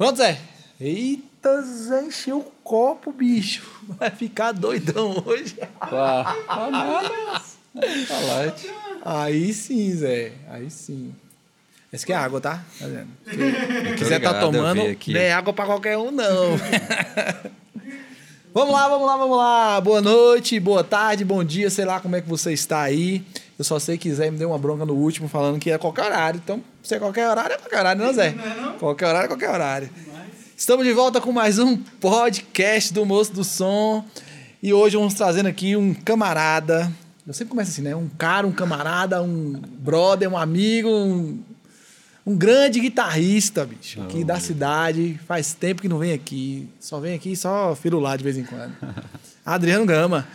Pronto, Zé? Eita, Zé, encheu o copo, bicho. Vai ficar doidão hoje. Pá. Tá. Aí sim, Zé. Aí sim. Essa aqui é água, tá? Tá vendo? Se quiser tá tomando, não é água pra qualquer um, não. vamos lá, vamos lá, vamos lá. Boa noite, boa tarde, bom dia, sei lá como é que você está aí. Eu só sei que Zé me deu uma bronca no último falando que é qualquer horário. Então, se é qualquer horário, é qualquer horário, não, Zé? Qualquer horário é qualquer horário. Estamos de volta com mais um podcast do Moço do Som. E hoje vamos trazendo aqui um camarada. Eu sempre começo assim, né? Um cara, um camarada, um brother, um amigo, um, um grande guitarrista, bicho, aqui da cidade. Faz tempo que não vem aqui. Só vem aqui só firular de vez em quando. Adriano Gama.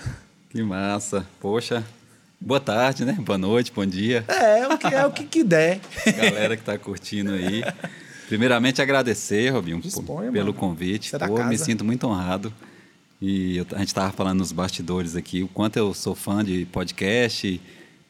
Que massa. Poxa, boa tarde, né? Boa noite, bom dia. É, o que, é o que, que der. Galera que tá curtindo aí. Primeiramente, agradecer, Robinho, Disponha, pelo mano. convite. Você é Pô, me sinto muito honrado. E eu- a gente estava falando nos bastidores aqui o quanto eu sou fã de podcast,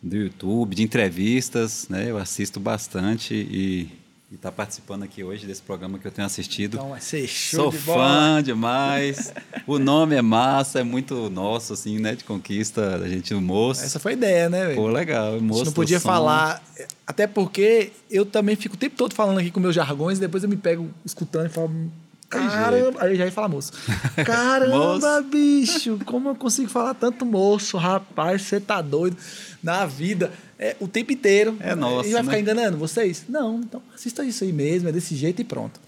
do YouTube, de entrevistas, né? Eu assisto bastante e estar participando aqui hoje desse programa que eu tenho assistido. Então show Sou de fã demais. o nome é massa, é muito nosso, assim, né? De conquista da gente no moço. Essa foi a ideia, né, velho? Pô, legal. A Moço gente não podia falar. Até porque eu também fico o tempo todo falando aqui com meus jargões, e depois eu me pego escutando e falo. Caramba, aí eu já ia falar moço. Caramba, bicho, como eu consigo falar tanto moço, rapaz, você tá doido na vida. É, o tempo inteiro. É nosso, E vai né? ficar enganando vocês? Não, então assista isso aí mesmo, é desse jeito e pronto.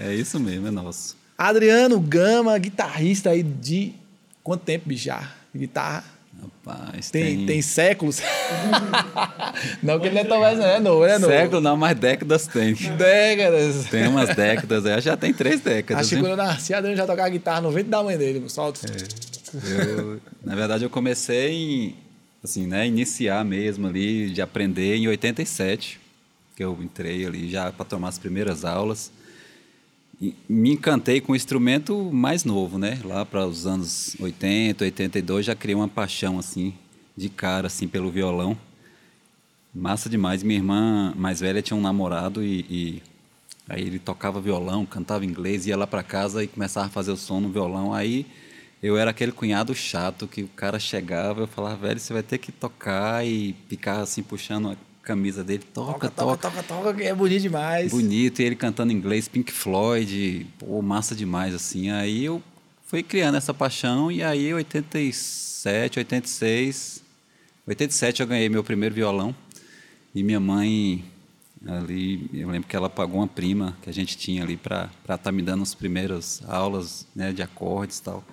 É isso mesmo, é nosso. Adriano Gama, guitarrista aí de quanto tempo, já? Guitarra. Rapaz, Tem, tem, tem séculos? não, que ele não é tão mais, não é novo, é novo. século não, mas décadas tem. Décadas. Tem umas décadas, é, já tem três décadas. Acho que né? quando eu nasci, Adriano já tocava guitarra no ventre da mãe dele, solto. Eu, na verdade, eu comecei em, assim, né, iniciar mesmo ali, de aprender em 87, que eu entrei ali já para tomar as primeiras aulas. E me encantei com o instrumento mais novo, né? Lá para os anos 80, 82, já criei uma paixão assim de cara assim pelo violão. Massa demais. Minha irmã mais velha tinha um namorado e, e aí ele tocava violão, cantava inglês, ia lá para casa e começava a fazer o som no violão. Aí eu era aquele cunhado chato que o cara chegava, eu falava, velho, você vai ter que tocar e ficar assim puxando a camisa dele, toca, Toca, toca, toca, toca, que é bonito demais. bonito, e ele cantando inglês, Pink Floyd, pô, massa demais, assim. Aí eu fui criando essa paixão, e aí 87, 86, 87 eu ganhei meu primeiro violão, e minha mãe, ali, eu lembro que ela pagou uma prima que a gente tinha ali para estar tá me dando as primeiras aulas, né, de acordes e tal.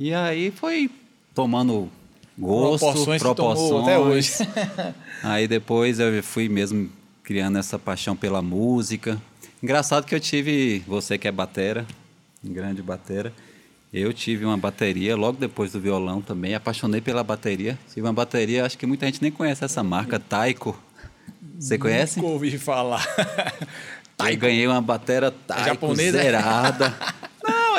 E aí foi tomando gosto, Proporções proporções, até hoje. Aí depois eu fui mesmo criando essa paixão pela música. Engraçado que eu tive, você que é batera, grande batera, eu tive uma bateria logo depois do violão também, apaixonei pela bateria. Tive uma bateria, acho que muita gente nem conhece essa marca, Taiko. Você conhece? Nunca ouvi falar. Eu ganhei uma batera Taiko japonesa? zerada.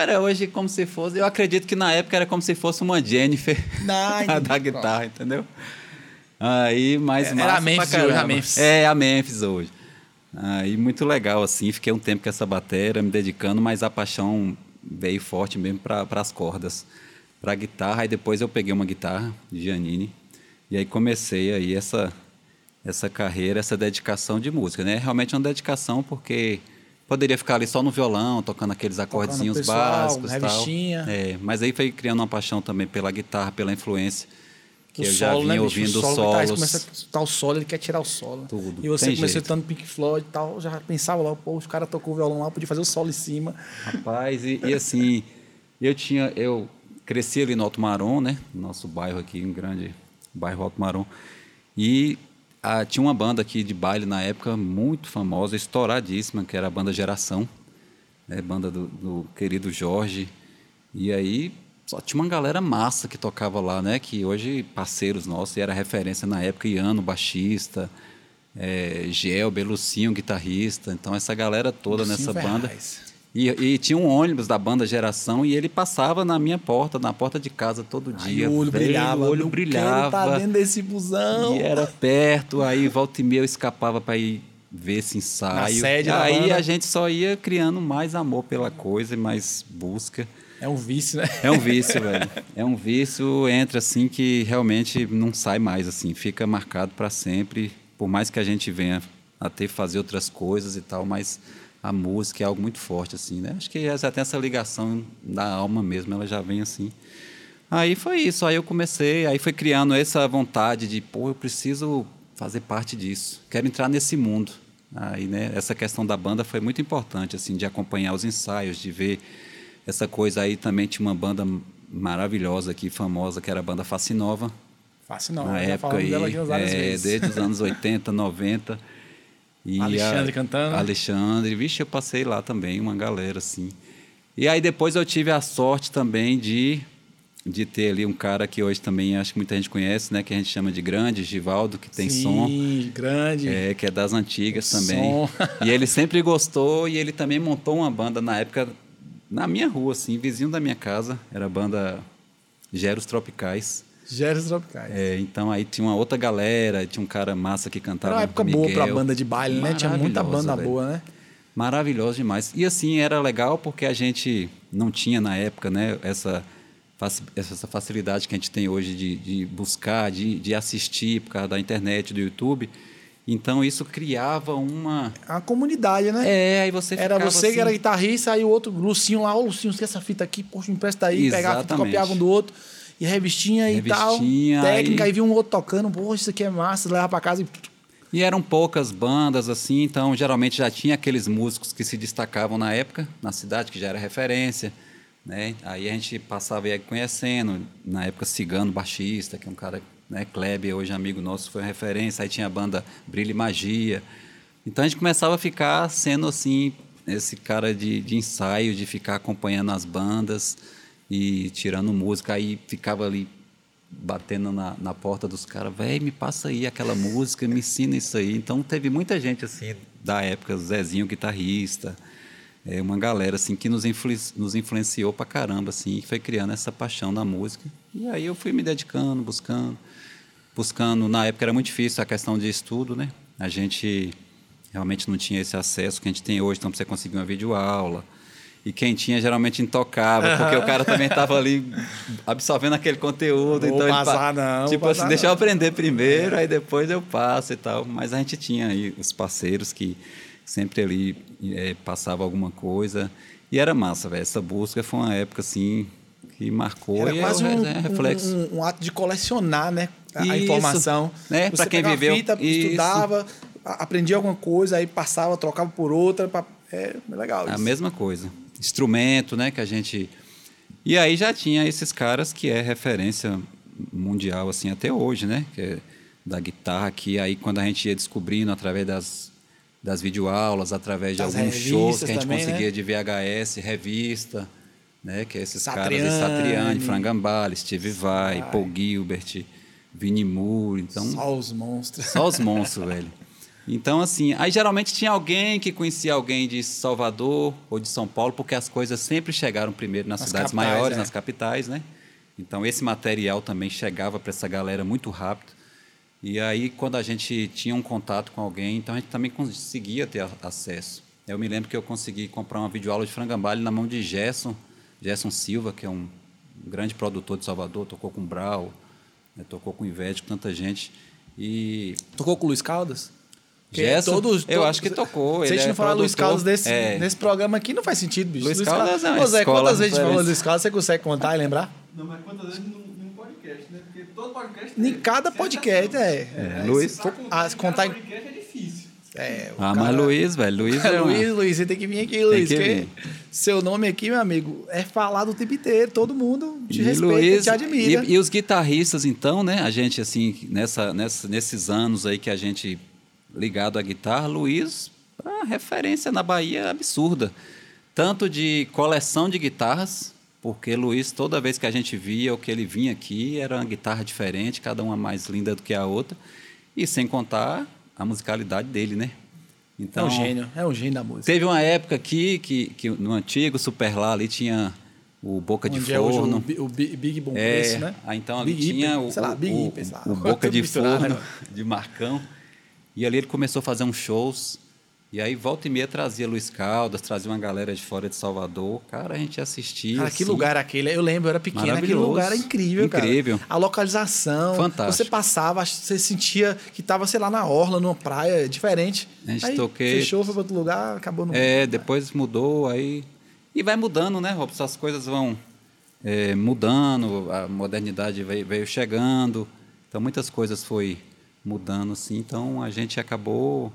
Era hoje como se fosse. Eu acredito que na época era como se fosse uma Jennifer Não, da guitarra, entendeu? Aí, mais Era massa a Memphis hoje, a. Memphis. É, a Memphis hoje. Aí, muito legal, assim. Fiquei um tempo com essa bateria, me dedicando, mas a paixão veio forte mesmo para as cordas. Para guitarra, aí depois eu peguei uma guitarra de Janine. E aí comecei aí essa, essa carreira, essa dedicação de música, né? Realmente é uma dedicação porque poderia ficar ali só no violão, tocando aqueles acordezinhos pessoal, básicos tal. revistinha. É, mas aí foi criando uma paixão também pela guitarra, pela influência que O eu já solo, vinha né, ouvindo o solo, solos. começa a o solo, ele quer tirar o solo. Tudo, E você tem começou escutando Pink Floyd e tal, já pensava lá, pô, os caras tocou o violão lá, podia fazer o solo em cima. Rapaz, e, e assim, eu tinha, eu cresci ali no Alto Marom, né? Nosso bairro aqui, um grande bairro Alto Marom. E ah, tinha uma banda aqui de baile na época muito famosa, estouradíssima, que era a banda Geração, né? Banda do, do querido Jorge. E aí só tinha uma galera massa que tocava lá, né? Que hoje parceiros nossos, e era referência na época, Iano, baixista, é, Gel, Belucinho, guitarrista. Então essa galera toda Lucinho nessa banda. E, e tinha um ônibus da banda Geração e ele passava na minha porta, na porta de casa todo Aí dia. o olho Velho, brilhava. O olho brilhava. tá dentro desse busão. E era perto, aí volta e meia eu escapava para ir ver esse ensaio. sede da aí banda. a gente só ia criando mais amor pela coisa e mais busca. É um vício, né? É um vício, velho. É um vício, entra assim que realmente não sai mais, assim, fica marcado para sempre. Por mais que a gente venha a ter fazer outras coisas e tal, mas a música é algo muito forte, assim, né? Acho que já tem essa ligação da alma mesmo, ela já vem assim. Aí foi isso, aí eu comecei, aí foi criando essa vontade de, pô, eu preciso fazer parte disso, quero entrar nesse mundo. Aí, né, essa questão da banda foi muito importante, assim, de acompanhar os ensaios, de ver essa coisa aí também tinha uma banda maravilhosa aqui, famosa, que era a banda Facinova. Não, na época aí, dela aqui várias é, vezes. desde os anos 80, 90. E Alexandre a- cantando. Alexandre, vixe, eu passei lá também, uma galera assim. E aí depois eu tive a sorte também de de ter ali um cara que hoje também acho que muita gente conhece, né, que a gente chama de grande, Givaldo, que tem Sim, som. grande. É, que é das antigas O também. som. E ele sempre gostou e ele também montou uma banda na época na minha rua, assim, vizinho da minha casa. Era a banda Geros Tropicais. Geros Tropicais. É, então aí tinha uma outra galera, tinha um cara massa que cantava. Era uma época Miguel. boa pra banda de baile, né? Tinha muita Maravilhosa, banda velho. boa, né? Maravilhoso demais. E assim, era legal porque a gente não tinha na época, né, essa, essa facilidade que a gente tem hoje de, de buscar, de, de assistir por causa da internet, do YouTube. Então isso criava uma. Uma comunidade, né? É, aí você Era você assim, que era guitarrista, aí o outro, Lucinho lá, ô Lucinho, esquece essa fita aqui, poxa, empresta aí, pegava a Exatamente. copiava um do outro, e revistinha e tal, Revistinha, técnica, aí- aí vinha um outro tocando, poxa, isso aqui é massa, leva pra casa e... E eram poucas bandas, assim, então geralmente já tinha aqueles músicos que se destacavam na época, na cidade, que já era referência. Né? Aí a gente passava e ia conhecendo, na época Cigano, baixista, que é um cara, né, Kleber, hoje amigo nosso, foi uma referência. Aí tinha a banda Brilho e Magia. Então a gente começava a ficar sendo assim, esse cara de, de ensaio, de ficar acompanhando as bandas e tirando música. Aí ficava ali batendo na, na porta dos caras, velho, me passa aí aquela música, me ensina isso aí. Então teve muita gente assim da época, Zezinho guitarrista, é, uma galera assim que nos, influ, nos influenciou pra caramba assim, e foi criando essa paixão na música. E aí eu fui me dedicando, buscando, buscando. Na época era muito difícil a questão de estudo, né? A gente realmente não tinha esse acesso que a gente tem hoje, então você conseguir uma videoaula. E quem tinha geralmente intocava, porque o cara também estava ali absorvendo aquele conteúdo. Vou então ele pa- passar não, Tipo assim, deixa eu aprender primeiro, aí depois eu passo e tal. Mas a gente tinha aí os parceiros que sempre ali eh, passava alguma coisa. E era massa, velho. Essa busca foi uma época assim que marcou Era quase é, o um, é reflexo. um- um ato de colecionar, né? A, a Isso, informação. né? Pra quem a viveu- fita, isso. estudava, a- aprendia alguma coisa, aí passava, trocava por outra. pra- É legal A isso. mesma coisa. Instrumento, né, que a gente E aí já tinha esses caras que é referência mundial assim até hoje, né, que é da guitarra que aí quando a gente ia descobrindo através das das videoaulas, através de Das alguns revistas shows que a gente também, conseguia né? de VHS, revista, né, que é esses caras, Satriani. de Satriani, Frangambale, Steve Vai, Vai. Paul Gilbert, Vinnie Moore, então Só os monstros. só os monstros, velho. Então, assim, aí geralmente tinha alguém que conhecia alguém de Salvador ou de São Paulo, porque as coisas sempre chegaram primeiro nas, Nas cidades capitais, maiores, é. nas capitais, né? Então, esse material também chegava para essa galera muito rápido. E aí, quando a gente tinha um contato com alguém, então a gente também conseguia ter acesso. Eu me lembro que eu consegui comprar uma videoaula de Frangambalho na mão de Gerson, Gerson Silva, que é um grande produtor de Salvador, tocou com Brau, né, tocou com Ivete, com tanta gente. E Tocou com o Luiz Caldas? Gerson, todos- eu todos- acho que tocou. Se a gente é não falar Luiz. Caldas nesse, É. nesse programa aqui, não faz sentido, bicho. Luiz Caldas é uma Ô, Zé, escola quantas vezes a gente falou. Luiz Caldas, você consegue contar e lembrar? Não, mas quantas vezes num, podcast, né? Porque todo podcast. Em cada podcast, é. É, Luiz. Pra contar, em contar em- cada podcast é difícil. É, Ah, cara- mas Luiz, velho. Luiz é Luiz, Luiz, você tem que vir aqui, Luiz. que seu nome aqui, meu amigo, é falado o tempo inteiro. Todo mundo te E respeita, Luiz- te admira. E, e os guitarristas, então, né? A gente, assim, nessa, nessa, nesses anos aí que a gente ligado à guitarra, Luiz, a referência na Bahia absurda. Tanto de coleção de guitarras, porque Luiz, toda vez que a gente via o que ele vinha aqui, era uma guitarra diferente, cada uma mais linda do que a outra. E sem contar a musicalidade dele, né? é Então, um gênio, é um gênio da música. Teve uma época aqui que, que no antigo Super Lá ali tinha o Boca de Onde é hoje Forno. o, Bi- o Bi- Big Bom É, Preço, né? então ali Big tinha Hiper, o, sei lá, Big o- lá. o Boca de misturado, Forno né? de Marcão. E ali ele começou a fazer uns shows. E aí, volta e meia, trazia Luiz Caldas, trazia uma galera de fora de Salvador. Cara, a gente assistia. Cara, que assim, lugar aquele? Eu lembro, eu era pequeno, aquele lugar era incrível, cara. Incrível. A localização. Fantástico. Você passava, você sentia que tava, sei lá, na orla, numa praia, diferente. A gente aí, toquei- Fechou, foi pra outro lugar, acabou no. É, depois mudou, aí. E vai mudando, né, Robson? As coisas vão é, mudando, a modernidade veio, veio chegando. Então, muitas coisas foi mudando, assim. Então, a gente acabou.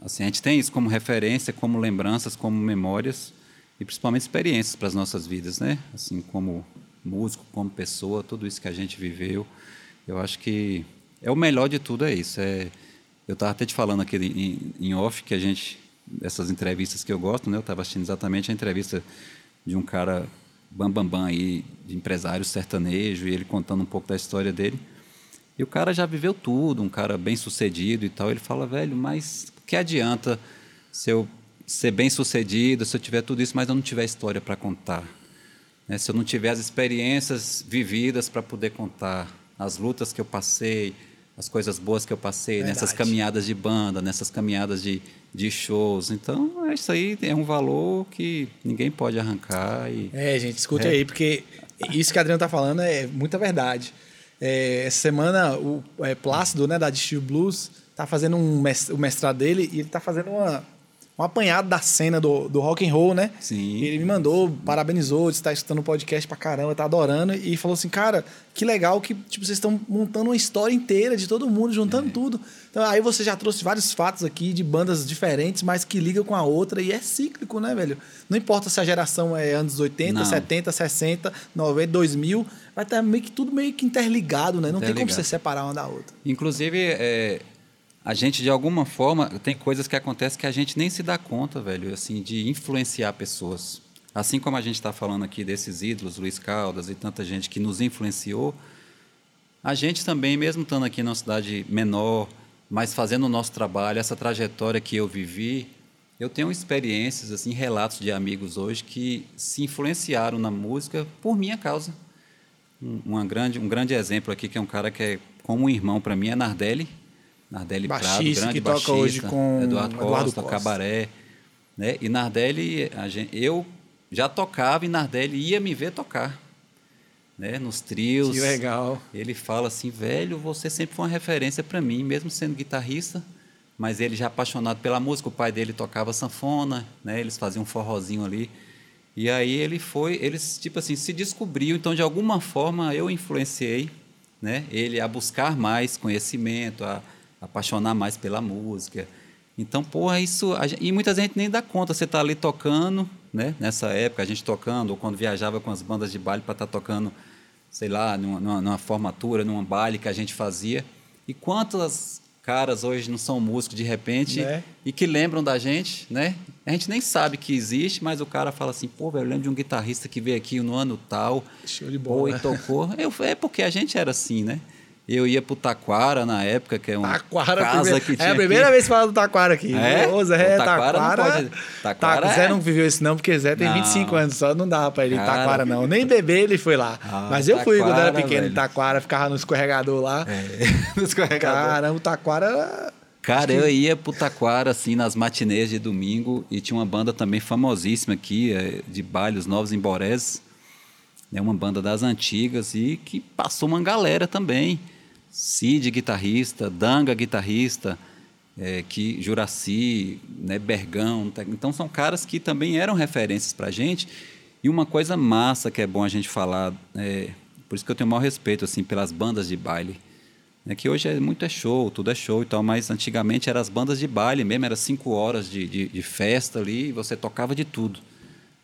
Assim, a gente tem isso como referência, como lembranças, como memórias e principalmente experiências para as nossas vidas, né? Assim, como músico, como pessoa, tudo isso que a gente viveu. Eu acho que é o melhor de tudo é isso. É, eu estava até te falando aqui em, em off que a gente, essas entrevistas que eu gosto, né? Eu estava assistindo exatamente a entrevista de um cara bambambam bam, bam aí, de empresário sertanejo, e ele contando um pouco da história dele. E o cara já viveu tudo, um cara bem sucedido e tal. Ele fala, velho, mas o que adianta se eu ser bem sucedido, se eu tiver tudo isso, mas eu não tiver história para contar? Né? Se eu não tiver as experiências vividas para poder contar, as lutas que eu passei, as coisas boas que eu passei, Verdade. nessas caminhadas de banda, nessas caminhadas de, de shows. Então, é isso aí é um valor que ninguém pode arrancar. E, É, gente, escute É. aí, porque isso que a Adriano tá falando é muita verdade. É, essa semana, o é, Plácido, né, da Distil Blues, tá fazendo um o mestrado dele e ele tá fazendo uma, um apanhado da cena do, do rock and roll, né? Sim. Ele me mandou, parabenizou, disse que tá escutando o podcast pra caramba, tá adorando, e falou assim, cara, que legal que tipo, vocês estão montando uma história inteira de todo mundo, juntando É. tudo. Então aí você já trouxe vários fatos aqui de bandas diferentes, mas que ligam com a outra, e é cíclico, né, velho? Não importa se a geração é anos 80, Não. 70, 60, 90, 2000, vai estar meio que tudo meio que interligado, né? Não tem como Interligado. você separar uma da outra. Inclusive, é, a gente, de alguma forma, tem coisas que acontecem que a gente nem se dá conta, velho, assim, de influenciar pessoas. Assim como a gente está falando aqui desses ídolos, Luiz Caldas e tanta gente que nos influenciou, a gente também, mesmo estando aqui numa cidade menor, mas fazendo o nosso trabalho, essa trajetória que eu vivi, eu tenho experiências, assim, relatos de amigos hoje que se influenciaram na música por minha causa. Um, uma grande, um grande exemplo aqui, que é um cara que é como um irmão para mim, é Nardelli. Nardelli Prado, grande baixista, hoje com Eduardo Costa, Eduardo Costa. Cabaré. Né? E Nardelli, gente, eu já tocava e Nardelli ia me ver tocar. Né? Nos trios. Que legal. Ele fala assim, velho, você sempre foi uma referência para mim, mesmo sendo guitarrista, mas ele já apaixonado pela música, o pai dele tocava sanfona, né? Eles faziam um forrozinho ali. E aí ele foi, eles tipo assim, se descobriu, então de alguma forma eu influenciei, né? Ele a buscar mais conhecimento, a apaixonar mais pela música. Então, porra, isso. a gen- e muita gente nem dá conta. Você tá ali tocando, né? Nessa época, a gente tocando, ou quando viajava com as bandas de baile para estar tocando, sei lá, numa, numa, numa formatura, num baile que a gente fazia. E quantas caras hoje não são músicos de repente Né? e que lembram da gente, né? A gente nem sabe que existe, mas o cara fala assim, pô, velho, eu lembro de um guitarrista que veio aqui no ano tal, Show de pô, bola. e tocou. Eu, é porque a gente era assim, né? Eu ia pro Taquara na época, que é uma Taquara, casa primeira- que tinha é a primeira aqui. vez que fala do Taquara aqui. É? Ô, Zé, O Taquara não Taquara. pode- Taquara Tá, Zé é- não viveu isso não, porque Zé tem Não. 25 anos só, não dava pra ele ir em Cara. Taquara não. Nem bebê ele foi lá. Ah, Mas eu fui quando era Taquara, pequeno em. Taquara, ficava no escorregador lá. É, no escorregador. Caramba, o Taquara era... Cara, eu ia pro Taquara, assim, nas matinês de domingo, e tinha uma banda também famosíssima aqui, eh, de baile, os Novos Emborés, né, uma banda das antigas, e que passou uma galera também. Cid, guitarrista, Danga, guitarrista, eh, que Juraci, né, Bergão. tá- Então, são caras que também eram referências pra gente. E uma coisa massa que é bom a gente falar, eh, por isso que eu tenho o maior respeito, assim, pelas bandas de baile. É que hoje é muito é show, tudo é show e tal, mas antigamente eram as bandas de baile mesmo, era cinco horas de, de, de festa ali e você tocava de tudo.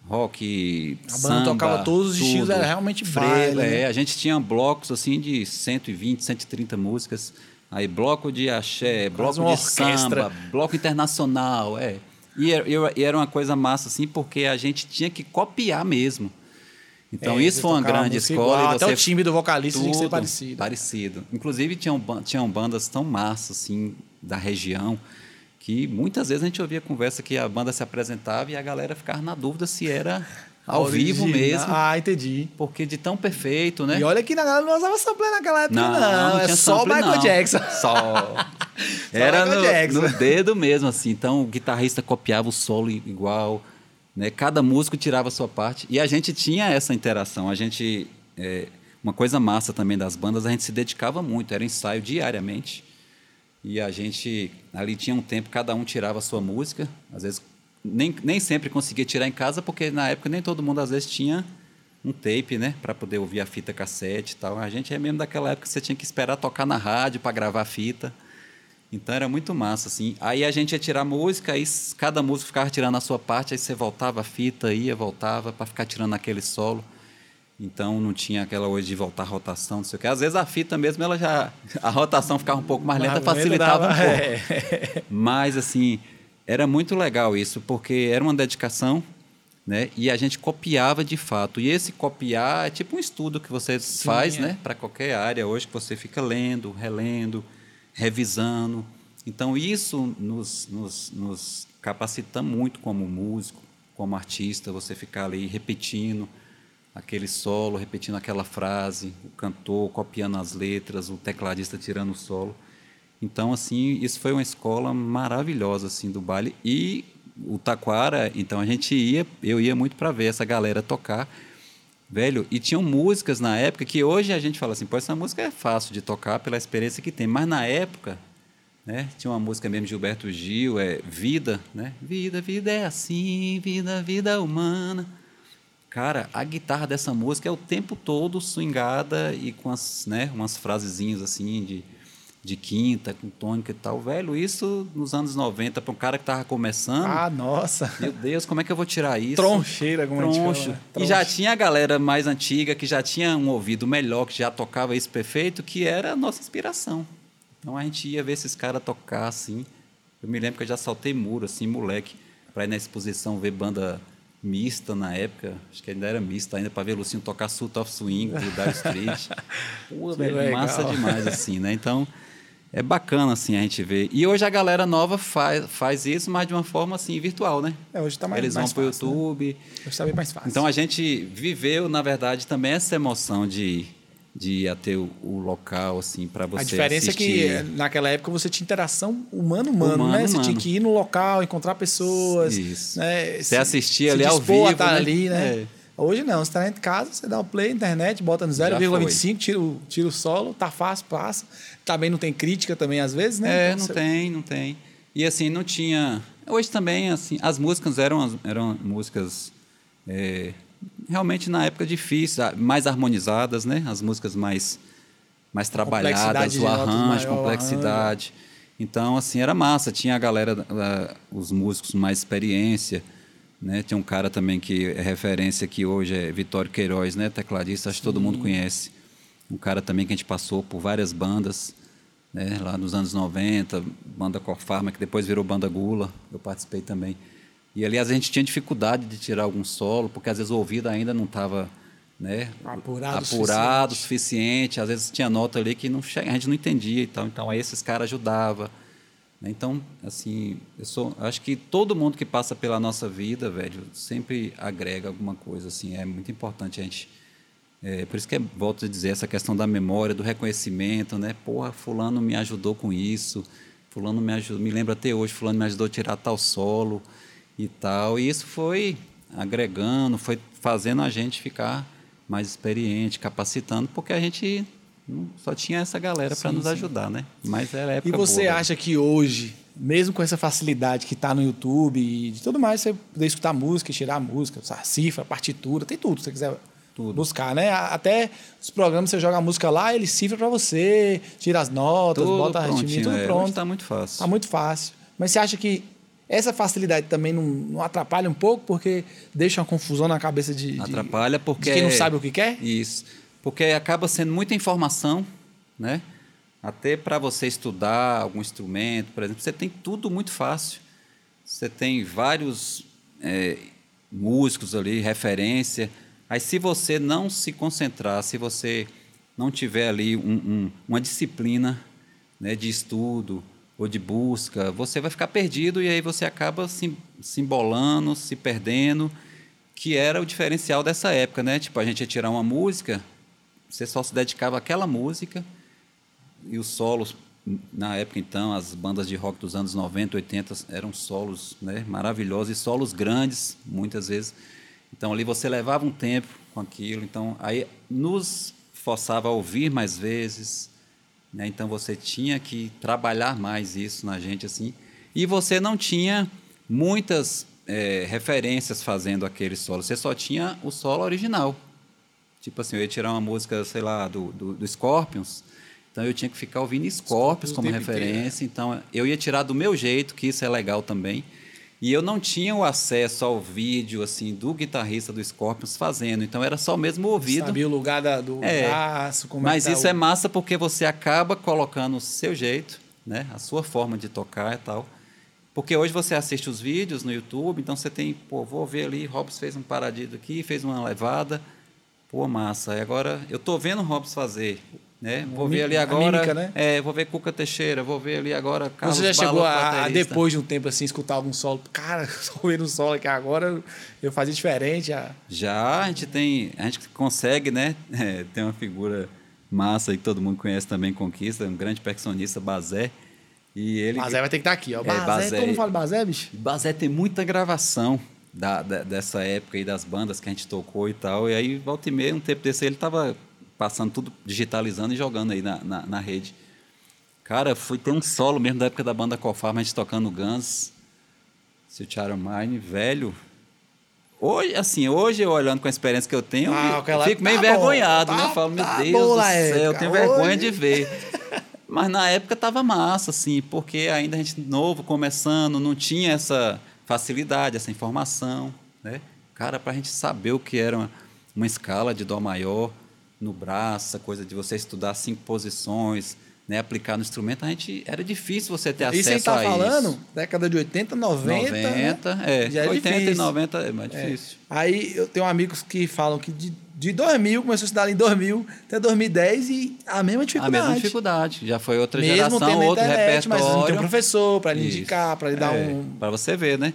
Rock, A banda samba, tocava todos os estilos, tudo. era realmente baile, né? É, a gente tinha blocos assim de 120, 130 músicas. Aí bloco de axé, bloco uma de orquestra. samba, bloco internacional, é. E era, uma coisa massa assim, porque a gente tinha que copiar mesmo. Então É, isso foi uma grande escola. igual, até o time do vocalista tinha que ser parecido. Parecido. Inclusive, tinham, tinham bandas tão massas, assim, da região, que muitas vezes a gente ouvia conversa que a banda se apresentava e a galera ficava na dúvida se era ao vivo Original. mesmo. Ah, entendi. Porque de tão perfeito, né? E olha que na galera não usava sampler naquela época, não. não é tinha só o sample, Michael não. Jackson. Só. Era no, Jackson. no dedo mesmo, assim. Então o guitarrista copiava o solo igual, né? Cada músico tirava a sua parte. E a gente tinha essa interação. A gente. é, uma coisa massa também das bandas, a gente se dedicava muito, era ensaio diariamente. E a gente ali tinha um tempo, cada um tirava a sua música. Às vezes nem, nem sempre conseguia tirar em casa, porque na época nem todo mundo às vezes tinha um tape, né, para poder ouvir a fita cassete e tal. A gente é mesmo daquela época que você tinha que esperar tocar na rádio para gravar a fita. Então era muito massa, assim. Aí a gente ia tirar música, aí cada músico ficava tirando a sua parte, aí você voltava a fita, ia, voltava, para ficar tirando aquele solo. Então não tinha aquela hoje de voltar a rotação, não sei o que. Às vezes a fita mesmo, ela já. A rotação ficava um pouco mais lenta, facilitava dava- um pouco. é. Mas, assim, era muito legal isso, porque era uma dedicação, né? E a gente copiava de fato. E esse copiar é tipo um estudo que você faz, é. né? Para qualquer área hoje, que você fica lendo, relendo, revisando. Então, isso nos, nos, nos capacita muito como músico, como artista, você ficar ali repetindo aquele solo, repetindo aquela frase, o cantor copiando as letras, o tecladista tirando o solo. Então, assim, isso foi uma escola maravilhosa, assim, do baile. E o Taquara, então a gente ia, eu ia muito para ver essa galera tocar, velho. E tinham músicas na época que hoje a gente fala assim, pô, essa música é fácil de tocar pela experiência que tem. Mas na época, né, tinha uma música mesmo de Gilberto Gil, é Vida, né? Vida, vida é assim, vida, vida humana. Cara, a guitarra dessa música é o tempo todo swingada e com as, né, umas frasezinhas assim de, de quinta, com tônica e tal. Velho, isso nos anos 90, para um cara que tava começando, Ah, nossa. meu Deus, como é que eu vou tirar isso? Troncheira, como gente Troncho. fala. né? E já tinha a galera mais antiga que já tinha um ouvido melhor, que já tocava isso perfeito, que era a nossa inspiração. Então a gente ia ver esses caras tocar assim. Eu me lembro que eu já saltei muro, assim, moleque, para ir na exposição ver banda mista na época. Acho que ainda era mista ainda, para ver Lucinho tocar Sult of Swing do Dire Street. Pô, velho, legal. massa demais, assim, né? Então. É bacana, assim, a gente ver. E hoje a galera nova faz, faz isso, mas de uma forma, assim, virtual, né? É, hoje tá mais, Eles mais vão pro fácil, né? YouTube. Hoje tá bem mais fácil. Então a gente viveu, na verdade, também essa emoção de, de até o, o local, assim, para você a diferença assistir. é que naquela época você tinha interação humano-humano, Humano, né? Você humano. tinha que ir no local, encontrar pessoas. Isso. Né? Você assistia se ali ao a vivo, estar né? ali, né? É. Hoje não, você está dentro de casa, você dá o play, internet, bota no Já 0,25, tira, o- tira o solo, tá fácil, passa. Também não tem crítica também, às vezes, né? É, Então não você- tem, não tem. E assim, não tinha. Hoje também, assim, as músicas eram, eram músicas é, realmente na época difíceis, ah, mais harmonizadas, né? As músicas mais, mais trabalhadas, o arranjo, maior, complexidade. Então, assim, era massa. Tinha a galera, ah, os músicos com mais experiência. Né? Tinha um cara também que é referência aqui hoje, é Vitório Queiroz, né? tecladista, acho que todo mundo conhece. Um cara também que a gente passou por várias bandas, né? lá nos anos 90, banda Corfarma, que depois virou banda Gula, eu participei também. E aliás, a gente tinha dificuldade de tirar algum solo, porque às vezes o ouvido ainda não estava né, Apurado o apurado o suficiente. Às vezes tinha nota ali que não che- a gente não entendia e tal. Então aí esses caras ajudavam. né? Então, assim, eu sou, acho que todo mundo que passa pela nossa vida, velho, sempre agrega alguma coisa, assim, é muito importante a gente. É, por isso que é, volto a dizer essa questão da memória, do reconhecimento, né? Porra, fulano me ajudou com isso, fulano me ajudou, me lembra até hoje, fulano me ajudou a tirar tal solo e tal. E isso foi agregando, foi fazendo a gente ficar mais experiente, capacitando, porque a gente só tinha essa galera para Sim, nos sim. ajudar, né? Mas era E época você boa, acha que hoje, mesmo com essa facilidade que está no YouTube e de tudo mais, você poder escutar música, tirar música, a cifra, partitura, tem tudo, se você quiser Tudo. buscar, né? Até os programas você joga a música lá, ele cifra para você, tira as notas, tudo bota a prontinho, tudo é. Pronto. tá muito fácil. Tá muito fácil. Mas você acha que essa facilidade também não, não atrapalha um pouco, porque deixa uma confusão na cabeça de, de- Atrapalha porque de quem não sabe o que quer? Isso. Porque acaba sendo muita informação, né? Até para você estudar algum instrumento, por exemplo, você tem tudo muito fácil. Você tem vários é, músicos ali, referência. Aí, se você não se concentrar, se você não tiver ali um- um- uma disciplina né, de estudo ou de busca, você vai ficar perdido e aí você acaba se, se embolando, se perdendo, que era o diferencial dessa época, né? Tipo, a gente ia tirar uma música, você só se dedicava àquela música e os solos na época então, as bandas de rock dos anos 90, 80 eram solos né, maravilhosos e solos grandes, muitas vezes. Então ali você levava um tempo com aquilo, então aí nos forçava a ouvir mais vezes, né? Então você tinha que trabalhar mais isso na gente assim, e você não tinha muitas é, referências fazendo aquele solo, você só tinha o solo original. Tipo assim, eu ia tirar uma música, sei lá, do, do, do Scorpions, então eu tinha que ficar ouvindo Scorpions como referência. Inteiro, né? Então eu ia tirar do meu jeito, que isso é legal também. E eu não tinha o acesso ao vídeo assim do guitarrista do Scorpions fazendo, então era só mesmo o ouvido. Sabia o lugar da, do é, braço, como Mas é isso tá é massa porque você acaba colocando o seu jeito, né, a sua forma de tocar e tal. Porque hoje você assiste os vídeos no YouTube, então você tem, pô, vou ver ali, Robson fez um paradido aqui, fez uma levada, pô, massa. E agora eu tô vendo o Robson fazer, né? Vou ver ali agora. Mímica, né? É, vou ver Cuca Teixeira, vou ver ali agora Carlos Você já chegou a, a, depois de um tempo assim, escutar algum solo? Cara, estou ouvindo um solo aqui agora, eu fazia diferente. Já, já a gente tem. A gente consegue, né? É, tem uma figura massa aí que todo mundo conhece também, Conquista, um grande percussionista, Bazé. E ele. Bazé vai ter que estar tá aqui, ó. Bazé, é, Bazé, todo mundo fala Bazé, bicho? Bazé tem muita gravação. Da, da, dessa época aí das bandas que a gente tocou e tal. E aí, volta e meia, um tempo desse, ele tava passando tudo, digitalizando e jogando aí na, na, na rede. Cara, foi ter um solo mesmo da época da banda Cofarma, a gente tocando Guns, Seu Mine, velho. Hoje, assim, hoje eu olhando com a experiência que eu tenho, ah, eu fico meio tá envergonhado, bom, né? Eu falo, meu tá Deus do céu, eu tenho vergonha de ver. Mas na época tava massa, assim, porque ainda a gente novo, começando, não tinha essa facilidade, essa informação, né? Cara, para a gente saber o que era uma, uma escala de Dó maior, no braço, a coisa de você estudar cinco posições, né, aplicar no instrumento, a gente era difícil você ter acesso isso. Isso a tá falando década de 80, 90, 90, né? é, Já é 80 difícil. e 90 é mais é. difícil. Aí eu tenho amigos que falam que de, de 2000, começou a estudar em 2000 até 2010 e a mesma dificuldade. A mesma dificuldade, já foi outra Mesmo geração, outro internet, repertório. Mas não tem um professor para lhe indicar, para lhe dar é, um... Para você ver, né?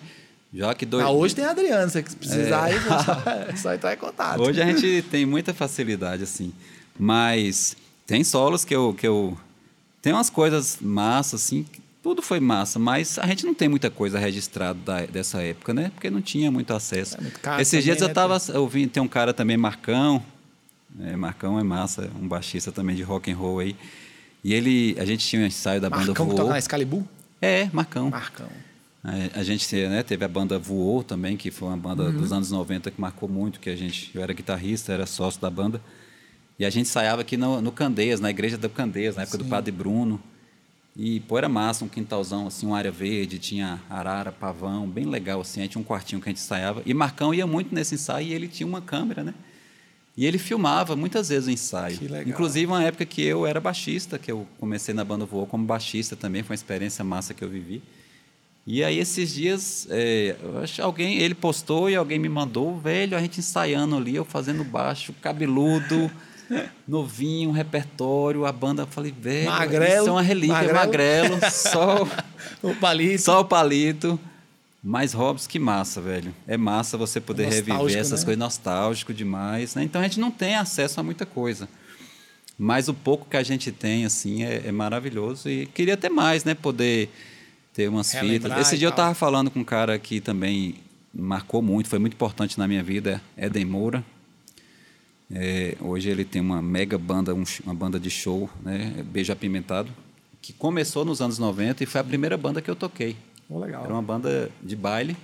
Já que dois... ah, hoje tem Adriano, se você precisar, é. aí, só entrar em contato. Hoje a gente tem muita facilidade, assim. Mas tem solos que eu. Que eu tem umas coisas massas, assim, tudo foi massa, mas a gente não tem muita coisa registrada da, dessa época, né? Porque não tinha muito acesso. É muito Esses dias eu estava né? ouvindo, tem um cara também, Marcão. É, Marcão é massa, um baixista também de rock and roll aí. E ele, a gente tinha um ensaio da Marcão banda. Marcão que toca na Excalibur? É, Marcão. Marcão. A, gente né, teve a banda Voou também, que foi uma banda uhum. dos anos 90 que marcou muito, que a gente, eu era guitarrista, era sócio da banda. E a gente ensaiava aqui no, no Candeias, na igreja do Candeias, na época Sim. do Padre Bruno. E, pô, era massa, um quintalzão, assim, uma área verde, tinha arara, pavão, bem legal, assim. Aí tinha um quartinho que a gente ensaiava. E Marcão ia muito nesse ensaio e ele tinha uma câmera, né? E ele filmava muitas vezes o ensaio. Que legal. Inclusive, uma época que eu era baixista, que eu comecei na banda Voou como baixista também, foi uma experiência massa que eu vivi. E aí esses dias, é, alguém, ele postou e alguém me mandou, velho, a gente ensaiando ali, eu fazendo baixo, cabeludo, novinho, repertório, a banda, eu falei, velho, magrelo, isso é uma relíquia, magrelo, magrelo só o palito. Só o palito. Mas Robson, que massa, velho. É massa você poder reviver essas né? coisas, nostálgico demais, né? Então a gente não tem acesso a muita coisa. Mas o pouco que a gente tem, assim, é, é maravilhoso. E queria ter mais, né? Poder ter umas fitas. Esse dia eu estava falando com um cara que também marcou muito, foi muito importante na minha vida, Eden Moura. É, hoje ele tem uma mega banda, um, uma banda de show, né, Beijo Apimentado, que começou nos anos 90 e foi a primeira banda que eu toquei. Oh, legal. Era uma banda de baile.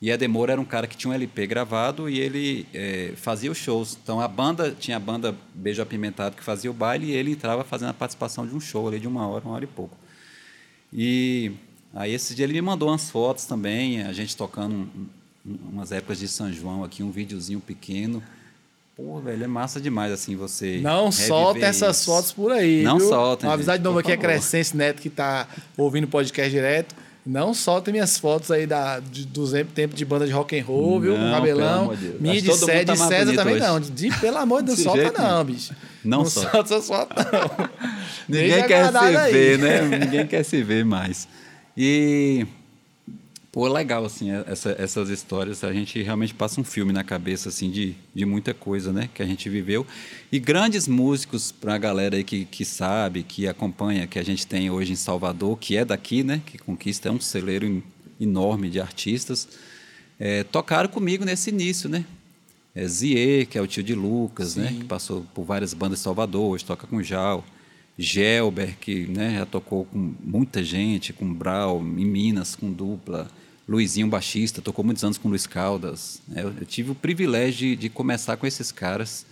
E Eden Moura era um cara que tinha um LP gravado e ele é, fazia os shows. Então a banda tinha a banda Beijo Apimentado que fazia o baile e ele entrava fazendo a participação de um show ali de uma hora, uma hora e pouco. E Aí esse dia ele me mandou umas fotos também, a gente tocando um, umas épocas de São João aqui, um videozinho pequeno. Pô, velho, é massa demais assim você. Não solta essas isso. fotos por aí. Não solta. Uma avisar de novo aqui é Crescência Neto que está ouvindo o podcast direto. Não soltem minhas fotos aí da, de, do tempo de banda de rock and roll, não, viu? Com cabelão. Minha de, Cé, tá de César também hoje. não. De, pelo amor de Deus, solta não, bicho. Não, não solta. solta essas fotos, não. Ninguém quer se aí. ver, né? Ninguém quer se ver mais. E Pô, legal, assim, é, essa, essas histórias. A gente realmente passa um filme na cabeça, assim, de, de muita coisa, né? Que a gente viveu. E grandes músicos, para a galera aí que, que sabe, que acompanha, que a gente tem hoje em Salvador, que é daqui, né? Que conquista é um celeiro enorme de artistas. É, tocaram comigo nesse início, né? É, Zie, que é o tio de Lucas, né? Que passou por várias bandas de Salvador, hoje toca com Jal. Gelber, que né, já tocou com muita gente, com Brau, em Minas, com dupla. Luizinho, baixista, tocou muitos anos com Luiz Caldas. Eu, eu tive o privilégio de, de, começar com esses caras,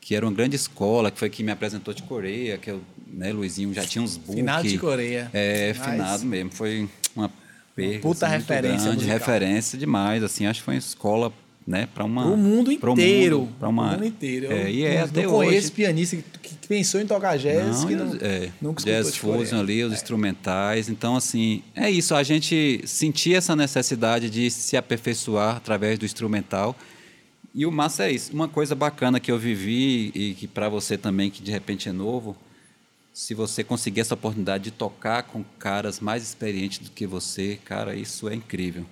que era uma grande escola, que foi que me apresentou de Coreia, que eu, né, Luizinho já tinha uns books. Finado de Coreia. É, Mas... finado mesmo. Foi uma perda. Puta assim, referência. Grande, musical. referência demais. Assim, acho que foi uma escola né, para uma o mundo inteiro, para uma o mundo inteiro. Eu, é, e é até não conheço hoje. pianista que, que, pensou em tocar jazz não, que não, é, nunca jazz fusion ali, os é. instrumentais. Então assim, é isso, a gente sentia essa necessidade de se aperfeiçoar através do instrumental. E o massa é isso. Uma coisa bacana que eu vivi e que para você também que de repente é novo, se você conseguir essa oportunidade de tocar com caras mais experientes do que você, cara, isso é incrível.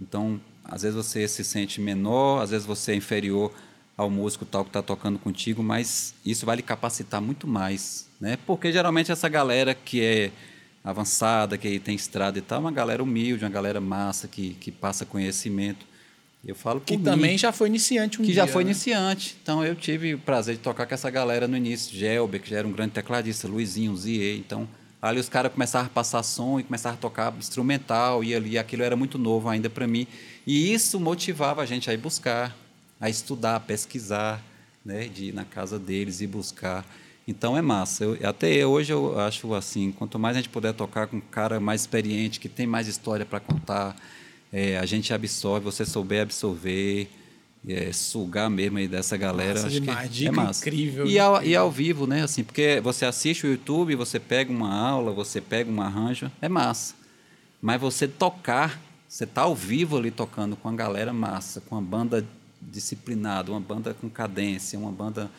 Então, às vezes você se sente menor, às vezes você é inferior ao músico tal que está tocando contigo, mas isso vai lhe capacitar muito mais, né? Porque geralmente essa galera que é avançada, que tem estrada e tal, é uma galera humilde, uma galera massa que, que passa conhecimento. Eu falo que mim, também já foi iniciante um que dia, já foi né? iniciante. Então eu tive o prazer de tocar com essa galera no início, Gelber, que já era um grande tecladista, Luizinho, Zie, então ali os caras começaram a passar som e começaram a tocar instrumental e ali aquilo era muito novo ainda para mim. E isso motivava a gente a ir buscar, a estudar, a pesquisar, né, de ir na casa deles e buscar. Então é massa. Eu, até hoje eu acho assim, quanto mais a gente puder tocar com um cara mais experiente, que tem mais história para contar, é, a gente absorve, você souber absorver, é, sugar mesmo aí dessa galera. Massa acho demais, que dica é massa. incrível. E ao, e ao vivo, né? Assim, porque você assiste o YouTube, você pega uma aula, você pega um arranjo, é massa. Mas você tocar, você tá ao vivo ali tocando com a galera massa, com uma banda disciplinada, uma banda com cadência, uma banda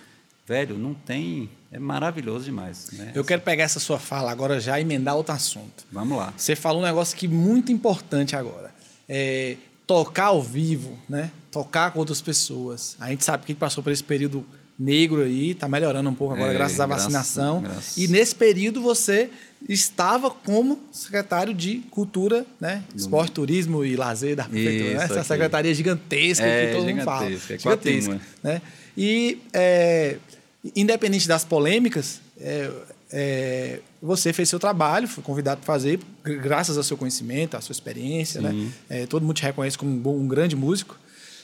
velho, não tem, é maravilhoso demais. Né? Eu quero pegar essa sua fala agora já e emendar outro assunto. Vamos lá. Você falou um negócio que é muito importante agora. É tocar ao vivo, né? Tocar com outras pessoas. A gente sabe que passou por esse período negro aí, está melhorando um pouco agora, É, graças à graças- vacinação. graças- E nesse período você estava como secretário de Cultura, né? Esporte, Turismo e Lazer da Prefeitura, né? Essa aqui. secretaria gigantesca É, que todo mundo fala. gigantesca, é uma. né? E, é, independente das polêmicas, é, é, você fez seu trabalho, foi convidado para fazer, gr- graças ao seu conhecimento, à sua experiência, né? Sim. É, todo mundo te reconhece como um, bom- um grande músico.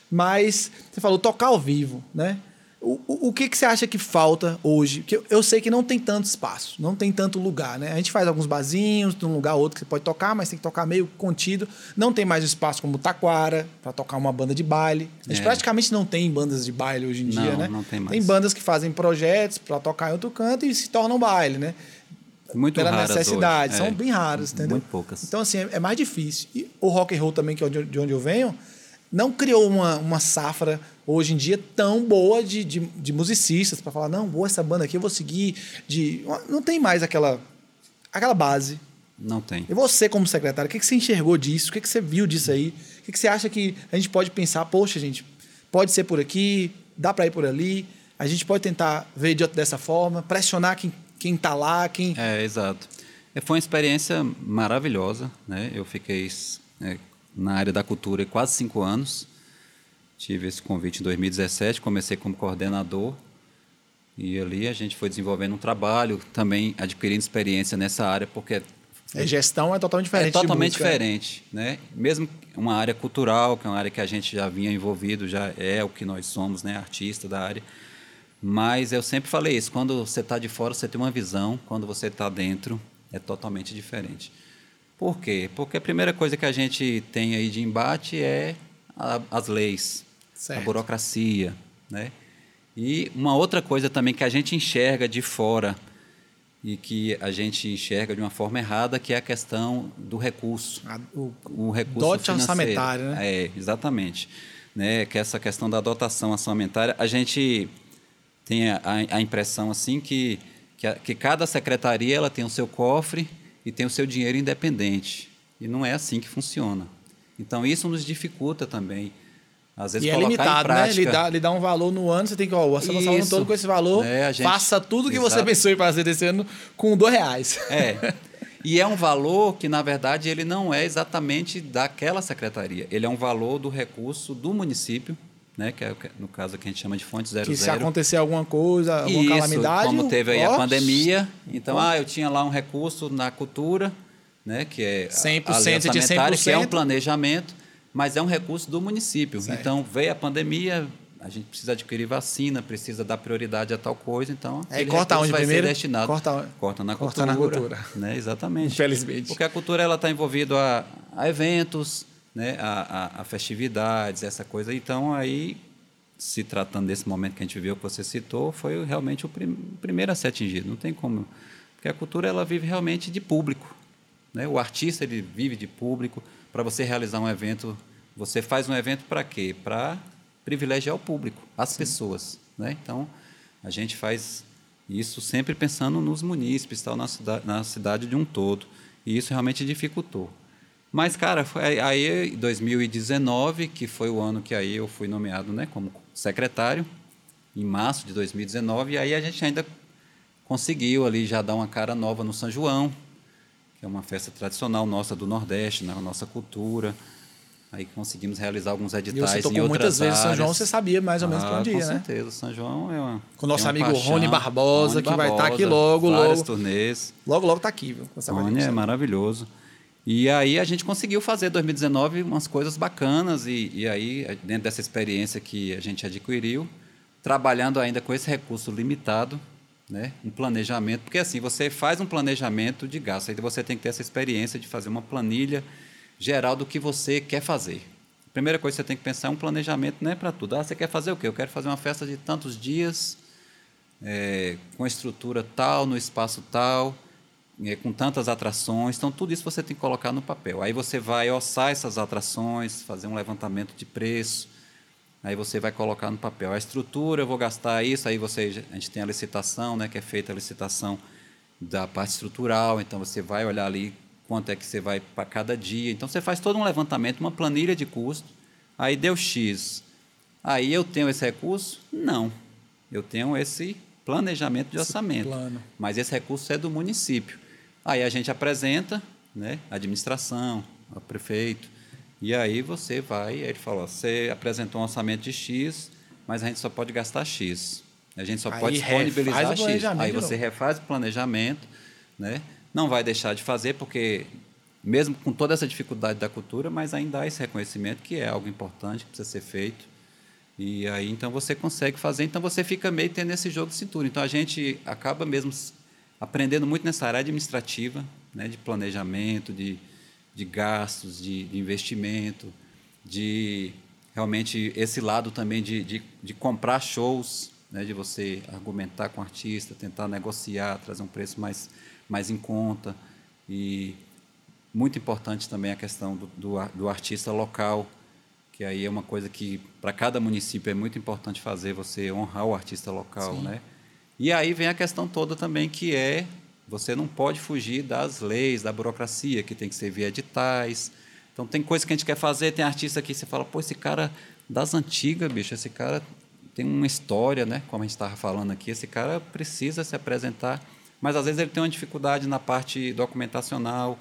Mas você falou tocar ao vivo, né? O, o, o que, que você acha que falta hoje? Porque eu, eu sei que não tem tanto espaço, não tem tanto lugar, né? A gente faz alguns barzinhos, num lugar ou outro que você pode tocar, mas tem que tocar meio contido. Não tem mais espaço como Taquara, para tocar uma banda de baile. A gente É. praticamente não tem bandas de baile hoje em dia, Não, né? não tem mais. Tem bandas que fazem projetos para tocar em outro canto e se tornam baile, né? Muito Pela necessidade. hoje, São é. bem raras, entendeu? Muito poucas. Então, assim, é, é mais difícil. E o rock and roll também, que é de onde eu venho, não criou uma, uma safra hoje em dia tão boa de, de, de musicistas para falar, não, boa essa banda aqui, eu vou seguir. De... Não tem mais aquela, aquela base. Não tem. E você, como secretário, o que, que você enxergou disso? O que, que você viu disso aí? O que, que você acha que a gente pode pensar, poxa, gente, pode ser por aqui, dá para ir por ali, a gente pode tentar ver de outra dessa forma, pressionar quem, quem tá lá, quem. É, exato. É, Foi uma experiência maravilhosa, né? Eu fiquei é, na área da cultura quase cinco anos. Tive esse convite em 2017, comecei como coordenador e ali a gente foi desenvolvendo um trabalho, também adquirindo experiência nessa área, porque É, gestão é totalmente diferente. é totalmente né? diferente, né? Mesmo uma área cultural, que é uma área que a gente já vinha envolvido, já é o que nós somos, né? Artista da área. Mas eu sempre falei isso, quando você está de fora, você tem uma visão, quando você está dentro, é totalmente diferente. Por quê? Porque a primeira coisa que a gente tem aí de embate é a- as leis, Certo. a burocracia, né? E uma outra coisa também que a gente enxerga de fora e que a gente enxerga de uma forma errada, que é a questão do recurso A- o- o recurso Dote financeiro. orçamentário, né? É, exatamente. Né, que essa questão da dotação orçamentária, a gente tem a, a- a impressão assim que, que, a- que cada secretaria ela tem o seu cofre e tem o seu dinheiro independente. E não é assim que funciona. Então, isso nos dificulta também. Às vezes, E é limitado, né? Ele dá, ele dá um valor no ano, você tem que, ó, você lançar o ano Isso. todo com esse valor, É, a gente- faça tudo que você Exato. pensou em fazer desse ano com dois reais. É. E é um valor que, na verdade, ele não é exatamente daquela secretaria. Ele é um valor do recurso do município, né? que é, no caso que a gente chama de fonte 00. Que se acontecer alguma coisa, alguma Isso, calamidade... como teve aí ó, a pandemia. Então, ó. ah, eu tinha lá um recurso na cultura, né, que é a- 100%, a lei você tinha orçamentária, que é um 100%. planejamento, mas é um recurso do município. Certo. Então, veio a pandemia, a gente precisa adquirir vacina, precisa dar prioridade a tal coisa, então aquele corta onde vai primeiro? ser destinado. Corta corta na Corta cultura. na cultura. Né, exatamente. Infelizmente. Porque a cultura ela está envolvida a, a eventos, né, a, a- a festividades, essa coisa. Então, aí, se tratando desse momento que a gente viveu, que você citou, foi realmente o prim- primeiro a ser atingido. Não tem como. Porque a cultura ela vive realmente de público. Né? O artista ele vive de público. Para você realizar um evento, você faz um evento para quê? Para privilegiar o público, as pessoas. Né? Então, a gente faz isso sempre pensando nos munícipes, tal, na, cida na cidade de um todo. E isso realmente dificultou. Mas, cara, foi aí em 2019, que foi o ano que aí eu fui nomeado né, como secretário, em março de 2019, e aí a gente ainda conseguiu ali já dar uma cara nova no São João, que é uma festa tradicional nossa do Nordeste, na nossa cultura. Aí conseguimos realizar alguns E editais você em tocou outras muitas vezes São João, áreas. você sabia mais ou menos para Ah, onde com ia, né? certeza, o São João é uma. Com o nosso é uma amigo paixão. Rony Barbosa, Rony que vai estar aqui Barbosa, logo, logo. turnês. Logo, logo tá aqui, viu? Você Rony é maravilhoso. E aí a gente conseguiu fazer em 2019 umas coisas bacanas e, e aí dentro dessa experiência que a gente adquiriu, trabalhando ainda com esse recurso limitado, né, um planejamento, porque assim você faz um planejamento de gasto, aí você tem que ter essa experiência de fazer uma planilha geral do que você quer fazer. Primeira coisa que você tem que pensar é um planejamento, não é para tudo. Ah, você quer fazer o quê? Eu quero fazer uma festa de tantos dias, é, com estrutura tal, no espaço tal, é, com tantas atrações. Então, tudo isso você tem que colocar no papel. Aí você vai orçar essas atrações, fazer um levantamento de preço. Aí você vai colocar no papel a estrutura, eu vou gastar isso. Aí você, a gente tem a licitação, né, que é feita a licitação da parte estrutural. Então você vai olhar ali quanto é que você vai para cada dia. Então você faz todo um levantamento, uma planilha de custo. Aí deu X. Aí eu tenho esse recurso? Não. Eu tenho esse planejamento de orçamento. plano. Mas esse recurso é do município. Aí a gente apresenta, né, a administração, o prefeito, e aí você vai, ele falou, você apresentou um orçamento de X, mas a gente só pode gastar X. A gente só Aí pode disponibilizar X. Aí você refaz o planejamento, né? Não vai deixar de fazer, porque mesmo com toda essa dificuldade da cultura, mas ainda há esse reconhecimento que é algo importante, que precisa ser feito. E aí então você consegue fazer, então você fica meio tendo esse jogo de cintura. Então a gente acaba mesmo aprendendo muito nessa área administrativa, né, de planejamento, de, de gastos, de, de investimento, de realmente esse lado também de, de, de comprar shows, né, de você argumentar com o artista, tentar negociar, trazer um preço mais, mais em conta. E muito importante também a questão do, do, do artista local, que aí é uma coisa que para cada município é muito importante fazer, você honrar o artista local, né? E aí vem a questão toda também que é você não pode fugir das leis, da burocracia, que tem que ser via editais. Então tem coisa que a gente quer fazer, tem artista que você fala, pô, esse cara das antigas, bicho, esse cara tem uma história, né? Como a gente estava falando aqui, esse cara precisa se apresentar, mas às vezes ele tem uma dificuldade na parte documentacional,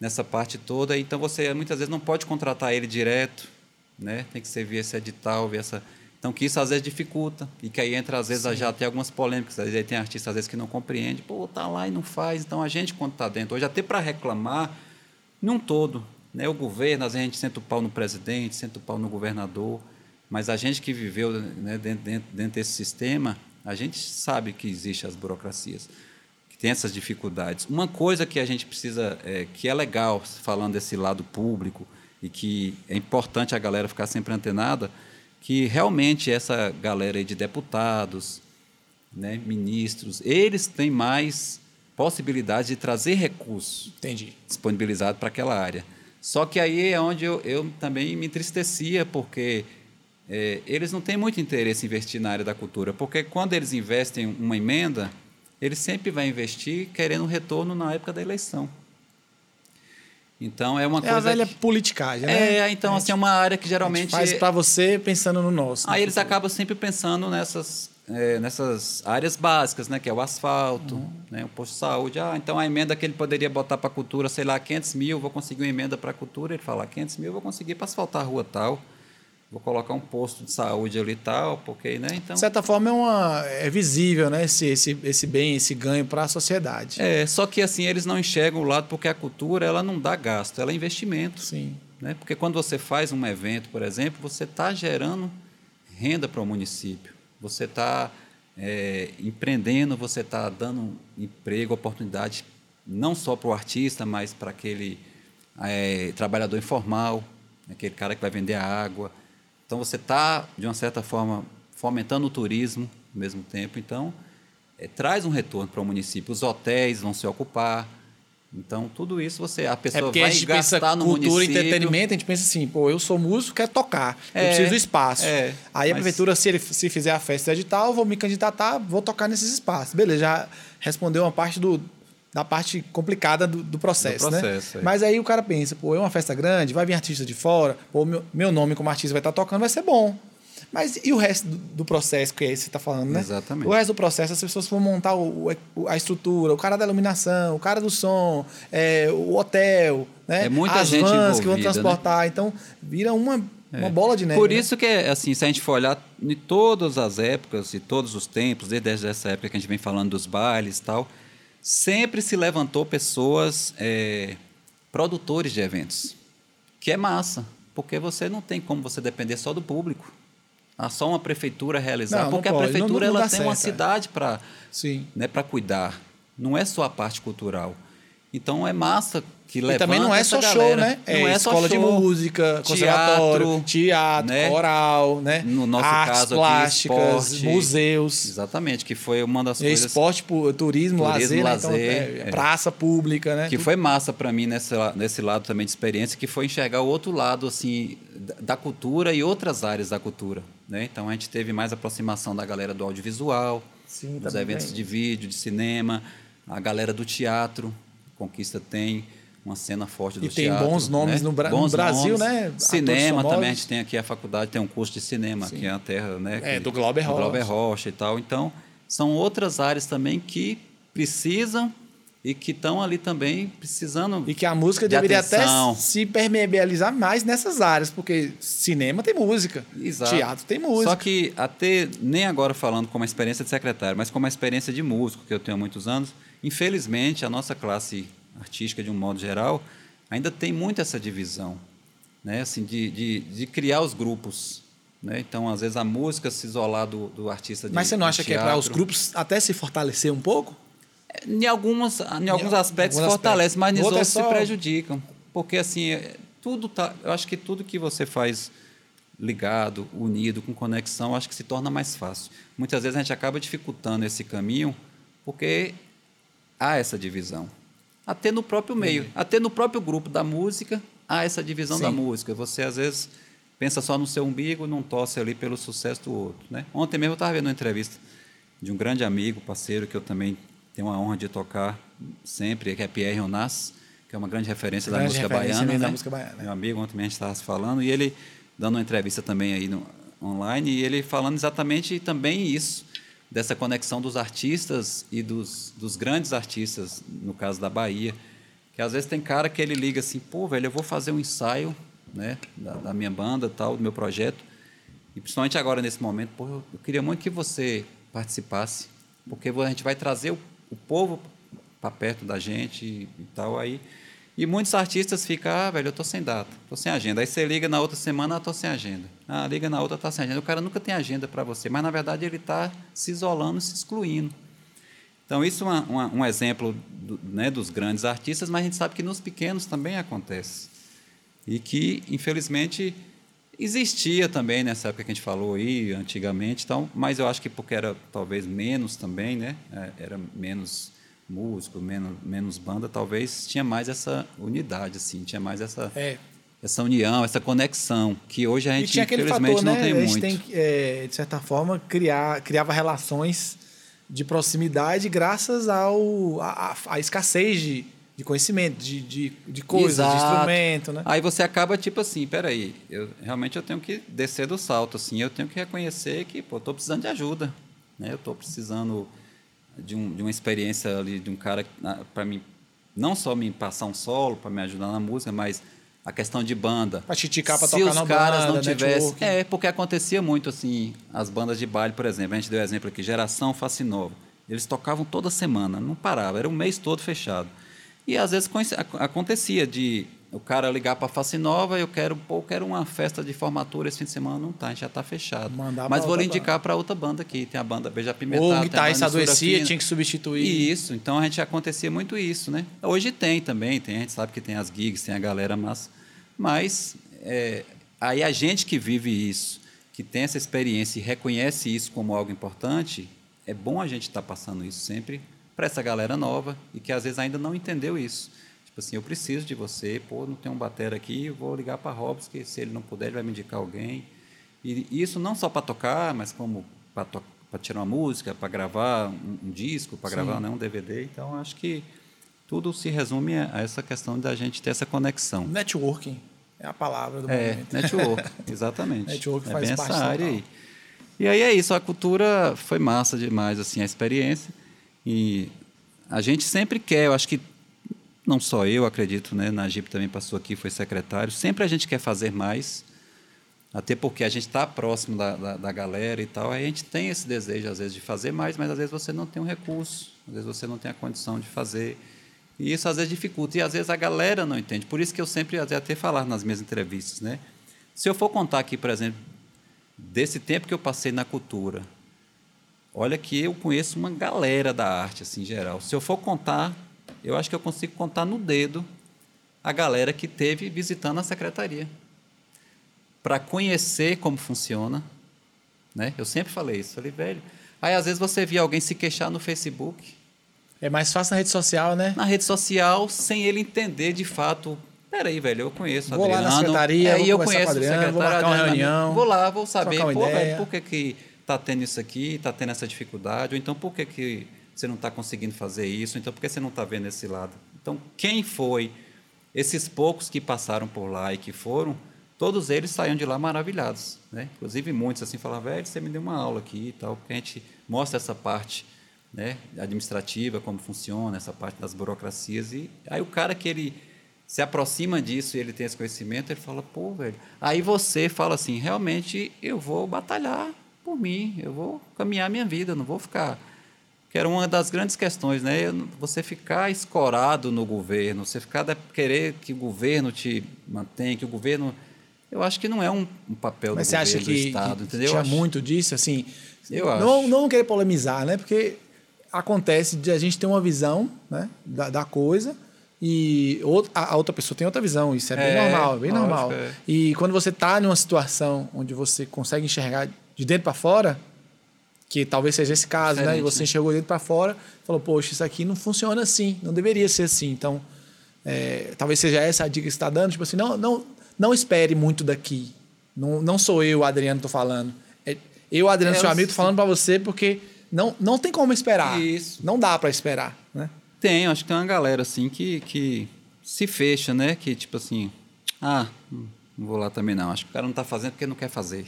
nessa parte toda, então você muitas vezes não pode contratar ele direto, né? Tem que ser via esse edital, via essa. Então que isso às vezes dificulta e que aí entra às vezes já tem algumas polêmicas, às vezes tem artista às vezes que não compreende, pô, tá lá e não faz. Então a gente quando está dentro, hoje até para reclamar, num todo, né? O governo, às vezes a gente senta o pau no presidente, senta o pau no governador, mas a gente que viveu né, dentro, dentro, dentro desse sistema, a gente sabe que existem as burocracias que tem essas dificuldades. Uma coisa que a gente precisa, é, que é legal, falando desse lado público, e que é importante a galera ficar sempre antenada, que realmente essa galera de deputados, né, ministros, eles têm mais possibilidade de trazer recursos Entendi. disponibilizado para aquela área. Só que aí é onde eu, eu também me entristecia, porque é, eles não têm muito interesse em investir na área da cultura, porque quando eles investem uma emenda, eles sempre vão investir querendo um retorno na época da eleição. Então é uma É coisa. a velha que- politicagem, né? É, então assim, é uma área que geralmente. Faz pra você pensando no nosso. Aí eles acabam sempre pensando nessas, é, nessas áreas básicas, né? Que é o asfalto, Uhum. né? o posto de saúde. Ah, então a emenda que ele poderia botar para a cultura, sei lá, 500 mil, vou conseguir uma emenda para a cultura. Ele fala, 500 mil eu vou conseguir para asfaltar a rua tal. Vou colocar um posto de saúde ali e tal, porque, né? Então, De certa forma é, uma, é visível, né? Esse, esse, esse bem, esse ganho para a sociedade. é, só que assim, eles não enxergam o lado porque a cultura, ela não dá gasto, ela é investimento. Sim. né? Porque quando você faz um evento, por exemplo, você está gerando renda para o município, você está empreendendo, você está dando emprego, oportunidade, não só para o artista, mas para aquele eh, trabalhador informal, aquele cara que vai vender a água. Então você está, de uma certa forma, fomentando o turismo ao mesmo tempo. Então, eh, traz um retorno para o município. Os hotéis vão se ocupar. Então, tudo isso você a É pessoa porque vai a gente pensa gastar no cultura município. entretenimento, a gente pensa assim, pô, eu sou músico, quero tocar, eu É, preciso do espaço. é, Aí a mas- prefeitura, se, ele, se fizer a festa edital, eu vou me candidatar, vou tocar nesses espaços. Beleza, já respondeu uma parte do, da parte complicada do, do processo, Do processo, né? é. Mas aí o cara pensa, pô, é uma festa grande, vai vir artista de fora, pô, meu, meu nome como artista vai estar tocando, vai ser bom. Mas e o resto do, do processo que é esse que você está falando, né? Exatamente. O resto do processo, as pessoas vão montar o, o- a estrutura, o cara da iluminação, o cara do som, é, o hotel, né? É muita as gente vans que vão né? transportar. Então, vira uma, uma bola de neve. Por né? isso que, é, assim, se a gente for olhar em todas as épocas e todos os tempos, desde essa época que a gente vem falando dos bailes e tal, sempre se levantou pessoas, é, produtores de eventos, que é massa, porque você não tem como você depender só do público. Ah, só uma prefeitura realizar, Não, não porque a não- prefeitura não ela tem uma certo, é. cidade para né, para cuidar. Não é só a parte cultural. Então é massa que E levanta também não é só show, galera. né? Não É, é só escola de show. música, conservatório, teatro, né? coral, né? No nosso Artes caso aqui, plásticas, esporte. museus, Exatamente, que foi uma das coisas esporte, turismo, Turismo, lazer, né? Então, lazer, é, é. praça pública, né? que foi massa para mim nesse, nesse lado também de experiência, que foi enxergar o outro lado assim da- cultura e outras áreas da cultura, né? Então a gente teve mais aproximação da galera do audiovisual, Sim, dos eventos tem. de vídeo, de cinema, a galera do teatro, Conquista tem uma cena forte do E tem teatro. bons nomes né? no Bra- no Bons Brasil, nomes. né? Cinema também, a gente tem aqui a faculdade, tem um curso de cinema, Sim. que é a terra, né? É, que- do Glauber Rocha. Glauber Rocha e tal. Então, são outras áreas também que precisam e que estão ali também precisando. E que a música de deveria atenção. até se permeabilizar mais nessas áreas, porque cinema tem música, Exato. teatro tem música. Só que até nem agora falando como uma experiência de secretário, mas como uma experiência de músico que eu tenho há muitos anos, infelizmente a nossa classe artística de um modo geral ainda tem muito essa divisão, né? Assim de, de, de criar os grupos, né? Então às vezes a música se isolar do, do artista de Mas você não acha que é para os grupos até se fortalecer um pouco? Em, algumas, em alguns aspectos alguns fortalece, aspectos. mas nos é outros se só- prejudicam. Porque assim, é- tudo tá, eu acho que tudo que você faz ligado, unido, com conexão, acho que se torna mais fácil. Muitas vezes a gente acaba dificultando esse caminho porque há essa divisão. Até no próprio meio, até no próprio grupo da música, há essa divisão da Sim. música. Você às vezes pensa só no seu umbigo, não torce ali pelo sucesso do outro, né? Ontem mesmo eu estava vendo uma entrevista de um grande amigo, parceiro que eu também tenho a honra de tocar sempre, que é Pierre Onassis, que é uma grande referência da Grande música referência baiana, mesmo da né? música baiana. Meu amigo, ontem mesmo a gente estava falando e ele dando uma entrevista também aí no online e ele falando exatamente também isso dessa conexão dos artistas e dos, dos grandes artistas, no caso da Bahia, que às vezes tem cara que ele liga assim, pô, velho, eu vou fazer um ensaio, né, da, da minha banda, tal, do meu projeto, e principalmente agora nesse momento, pô, eu, eu queria muito que você participasse, porque a gente vai trazer o, o povo para perto da gente e, e tal aí. E muitos artistas ficam, ah, velho, eu tô sem data, tô sem agenda. Aí você liga na outra semana, ah, tô sem agenda. Ah, liga na outra, tá sem agenda. O cara nunca tem agenda para você, mas na verdade ele está se isolando, se excluindo. Então, isso é uma, uma, um exemplo do, né, dos grandes artistas, mas a gente sabe que nos pequenos também acontece. E que, infelizmente, existia também nessa época que a gente falou aí, antigamente, então, mas eu acho que porque era talvez menos também, né? É, Era menos músico, menos, menos banda, talvez tinha mais essa unidade, assim, tinha mais essa, É. essa união, essa conexão, que hoje a gente, infelizmente, fator, não né? tem a gente muito. tem, que, é, de certa forma, criar, criava relações de proximidade graças ao, à, à- à escassez de, de conhecimento, de, de, de coisas, de Exato. instrumento, né? Aí você acaba tipo assim, peraí, eu realmente eu tenho que descer do salto, assim, eu tenho que reconhecer que, pô, eu tô precisando de ajuda, né? Eu tô precisando de, um, de uma experiência ali de um cara para mim não só me passar um solo para me ajudar na música, mas a questão de banda. Pra te esticar pra Se tocar os na caras banda, não tivessem, é porque acontecia muito assim, as bandas de baile, por exemplo, a gente deu exemplo aqui, Geração Face Nova. Eles tocavam toda semana, não parava, era um mês todo fechado. E às vezes acontecia de o cara ligar para Face Nova, eu quero, pô, eu quero uma festa de formatura esse fim de semana, não tá, a gente já tá fechado. Mandar Mas vou lhe indicar para outra banda aqui, tem a banda Beija Pimental, Ou o a guitarrista adoecia, Fina. tinha que substituir. Isso, então a gente acontecia muito isso, né? Hoje tem também, tem, a gente sabe que tem as gigs, tem a galera massa, mas é, aí a gente que vive isso, que tem essa experiência e reconhece isso como algo importante, é bom a gente estar passando isso sempre para essa galera nova e que às vezes ainda não entendeu isso. Tipo assim, eu preciso de você, pô, não tem um batera aqui, eu vou ligar para Robson, que se ele não puder, ele vai me indicar alguém. E isso não só para tocar, mas como para tirar uma música, para gravar um, um disco, para gravar né, um DVD. Então, acho que tudo se resume a essa questão da gente ter essa conexão. Networking é a palavra do É, momento. network, exatamente. Network é faz bem parte essa área aí. E aí é isso, a cultura foi massa demais, assim, a experiência. E a gente sempre quer, eu acho que não só eu, acredito, né? Najib também passou aqui, foi secretário. Sempre a gente quer fazer mais, até porque a gente está próximo da, da, da galera e tal. Aí a gente tem esse desejo, às vezes, de fazer mais, mas às vezes você não tem um recurso, às vezes você não tem a condição de fazer. E isso às vezes dificulta. E às vezes a galera não entende. Por isso que eu sempre até falar nas minhas entrevistas, né? Se eu for contar aqui, por exemplo, desse tempo que eu passei na cultura, olha que eu conheço uma galera da arte, assim, em geral. Se eu for contar, eu acho que eu consigo contar no dedo a galera que teve visitando a secretaria. Para conhecer como funciona. Né? Eu sempre falei isso. Falei, velho. Aí, às vezes, você via alguém se queixar no Facebook, É mais fácil na rede social, né? na rede social, sem ele entender de fato. Peraí, velho, eu conheço o Vou lá na Adriano. secretaria, aí vou eu conheço com o Adriano, secretário. vou marcar uma Adriano, reunião, Vou lá, vou saber, pô, velho, por que que tá tendo isso aqui, tá tendo essa dificuldade, ou então por que que você não está conseguindo fazer isso, então por que você não está vendo esse lado? Então, quem foi esses poucos que passaram por lá e que foram, todos eles saíram de lá maravilhados, né? Inclusive muitos assim falavam, velho, você me deu uma aula aqui e tal, porque a gente mostra essa parte, né, administrativa, como funciona, essa parte das burocracias e aí o cara que ele se aproxima disso e ele tem esse conhecimento, ele fala, pô, velho. Aí você fala assim, realmente eu vou batalhar por mim, eu vou caminhar minha vida, não vou ficar que era uma das grandes questões, né? Você ficar escorado no governo, você ficar de- querer que o governo te mantenha, que o governo, eu acho que não é um, um papel Mas do governo, acha do que, Estado, que entendeu? Eu tinha acho- muito disso, assim? Eu não, acho. não querer polemizar, né? Porque acontece de a gente ter uma visão né, da, da coisa e outra, a a outra pessoa tem outra visão. Isso é bem É, normal, é bem normal. é. E quando você está numa situação onde você consegue enxergar de dentro para fora, que talvez seja esse caso, né? E Diferente, você né? enxergou dentro para fora, falou, poxa, isso aqui não funciona assim, não deveria ser assim. Então, é, talvez seja essa a dica que você está dando, tipo assim, não, não, não espere muito daqui. Não, não sou eu, Adriano, tô falando. É, eu, Adriano, É, seu eu amigo, tô falando para você porque não, não tem como esperar. Isso. Não dá para esperar, né? Tem, acho que tem uma galera assim que, que se fecha, né? Que tipo assim, ah, não vou lá também não. Acho que o cara não está fazendo porque não quer fazer,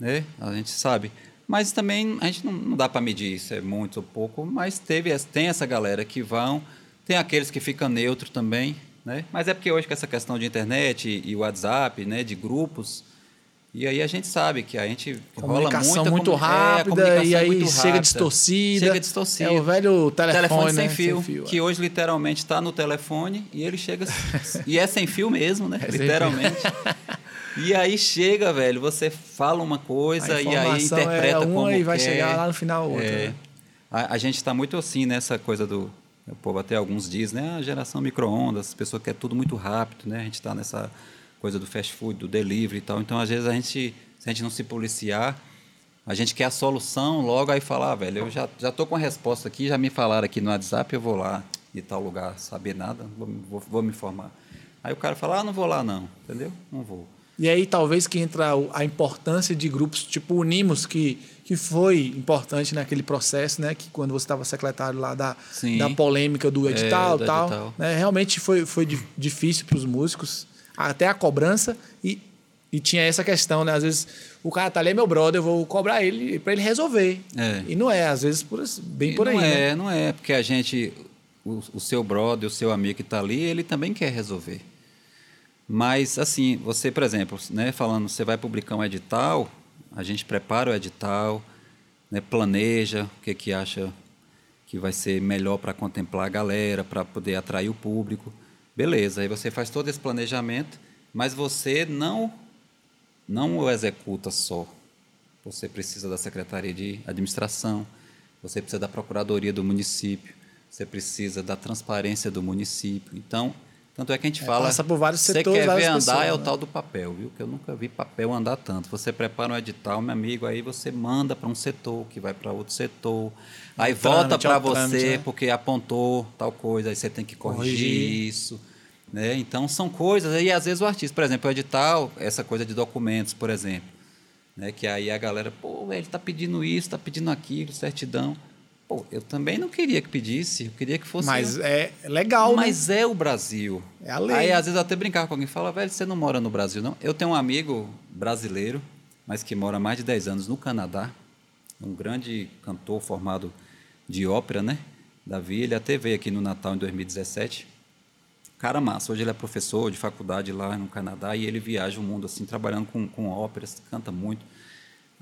né? A gente sabe. Mas também a gente não, não dá para medir isso, é muito ou pouco. Mas teve, tem essa galera que vão, tem aqueles que ficam neutro também, né? Mas é porque hoje com essa questão de internet e, WhatsApp, né? De grupos. E aí a gente sabe que a gente rola Comunicação muita muito comu- é, a rápida comunicação e é aí muito chega rápida. distorcida. Chega distorcida. É o velho telefone, Telefone né? sem fio, é. que hoje literalmente está no telefone e ele chega. e é sem fio mesmo, né? É sem literalmente. E aí chega, velho, você fala uma coisa e aí informação interpreta é uma como e vai quer. chegar lá no final outra, É. né? A, a gente está muito assim nessa coisa do. O povo até alguns diz, né? A geração micro-ondas, as pessoas querem tudo muito rápido, né? A gente está nessa coisa do fast food, do delivery e tal. Então, às vezes, a gente, se a gente não se policiar, a gente quer a solução logo aí falar, ah, velho, eu já, já tô com a resposta aqui, já me falaram aqui no WhatsApp, eu vou lá de tal lugar saber nada, vou, vou, vou me informar. Aí o cara fala, ah, não vou lá não, entendeu? Não vou. E aí talvez que entra a importância de grupos tipo Unimos, que, que foi importante naquele processo, né? Que quando você estava secretário lá da, Sim. da polêmica do É, edital e tal. edital. né, Realmente foi, foi di- difícil para os músicos, até a cobrança, e, e tinha essa questão, né? Às vezes o cara tá ali, é meu brother, eu vou cobrar ele para ele resolver. É. E não é, às vezes por, bem E por aí. não né? é, não é, porque a gente, o, o seu brother, o seu amigo que está ali, ele também quer resolver. Mas, assim, você, por exemplo, né, falando, você vai publicar um edital, a gente prepara o edital, né, planeja o que, que acha que vai ser melhor para contemplar a galera, para poder atrair o público. Beleza, aí você faz todo esse planejamento, mas você não, não o executa só. Você precisa da Secretaria de Administração, você precisa da Procuradoria do município, você precisa da transparência do município. Então, tanto é que a gente É, fala. passa por vários Você setores, quer ver andar pessoas, é o né? tal do papel, viu? Que eu nunca vi papel andar tanto. Você prepara um edital, meu amigo, aí você manda para um setor, que vai para outro setor. Aí volta é para o você trâmite, né? porque apontou tal coisa, aí você tem que corrigir, Corrigir. isso. Né? Então, são coisas. E às vezes o artista, por exemplo, o edital, essa coisa de documentos, por exemplo. Né? Que aí a galera, pô, ele está pedindo isso, está pedindo aquilo, certidão. Pô, eu também não queria que pedisse, eu queria que fosse. Mas é legal, né? Mas é o Brasil. É a lei. Aí, às vezes, eu até brincava com alguém e fala, velho, você não mora no Brasil, não? Eu tenho um amigo brasileiro, mas que mora há mais de 10 anos no Canadá, um grande cantor formado de ópera, né? Davi, ele até veio aqui no Natal em 2017. Cara massa, hoje ele é professor de faculdade lá no Canadá e ele viaja o mundo assim, trabalhando com, com óperas, canta muito.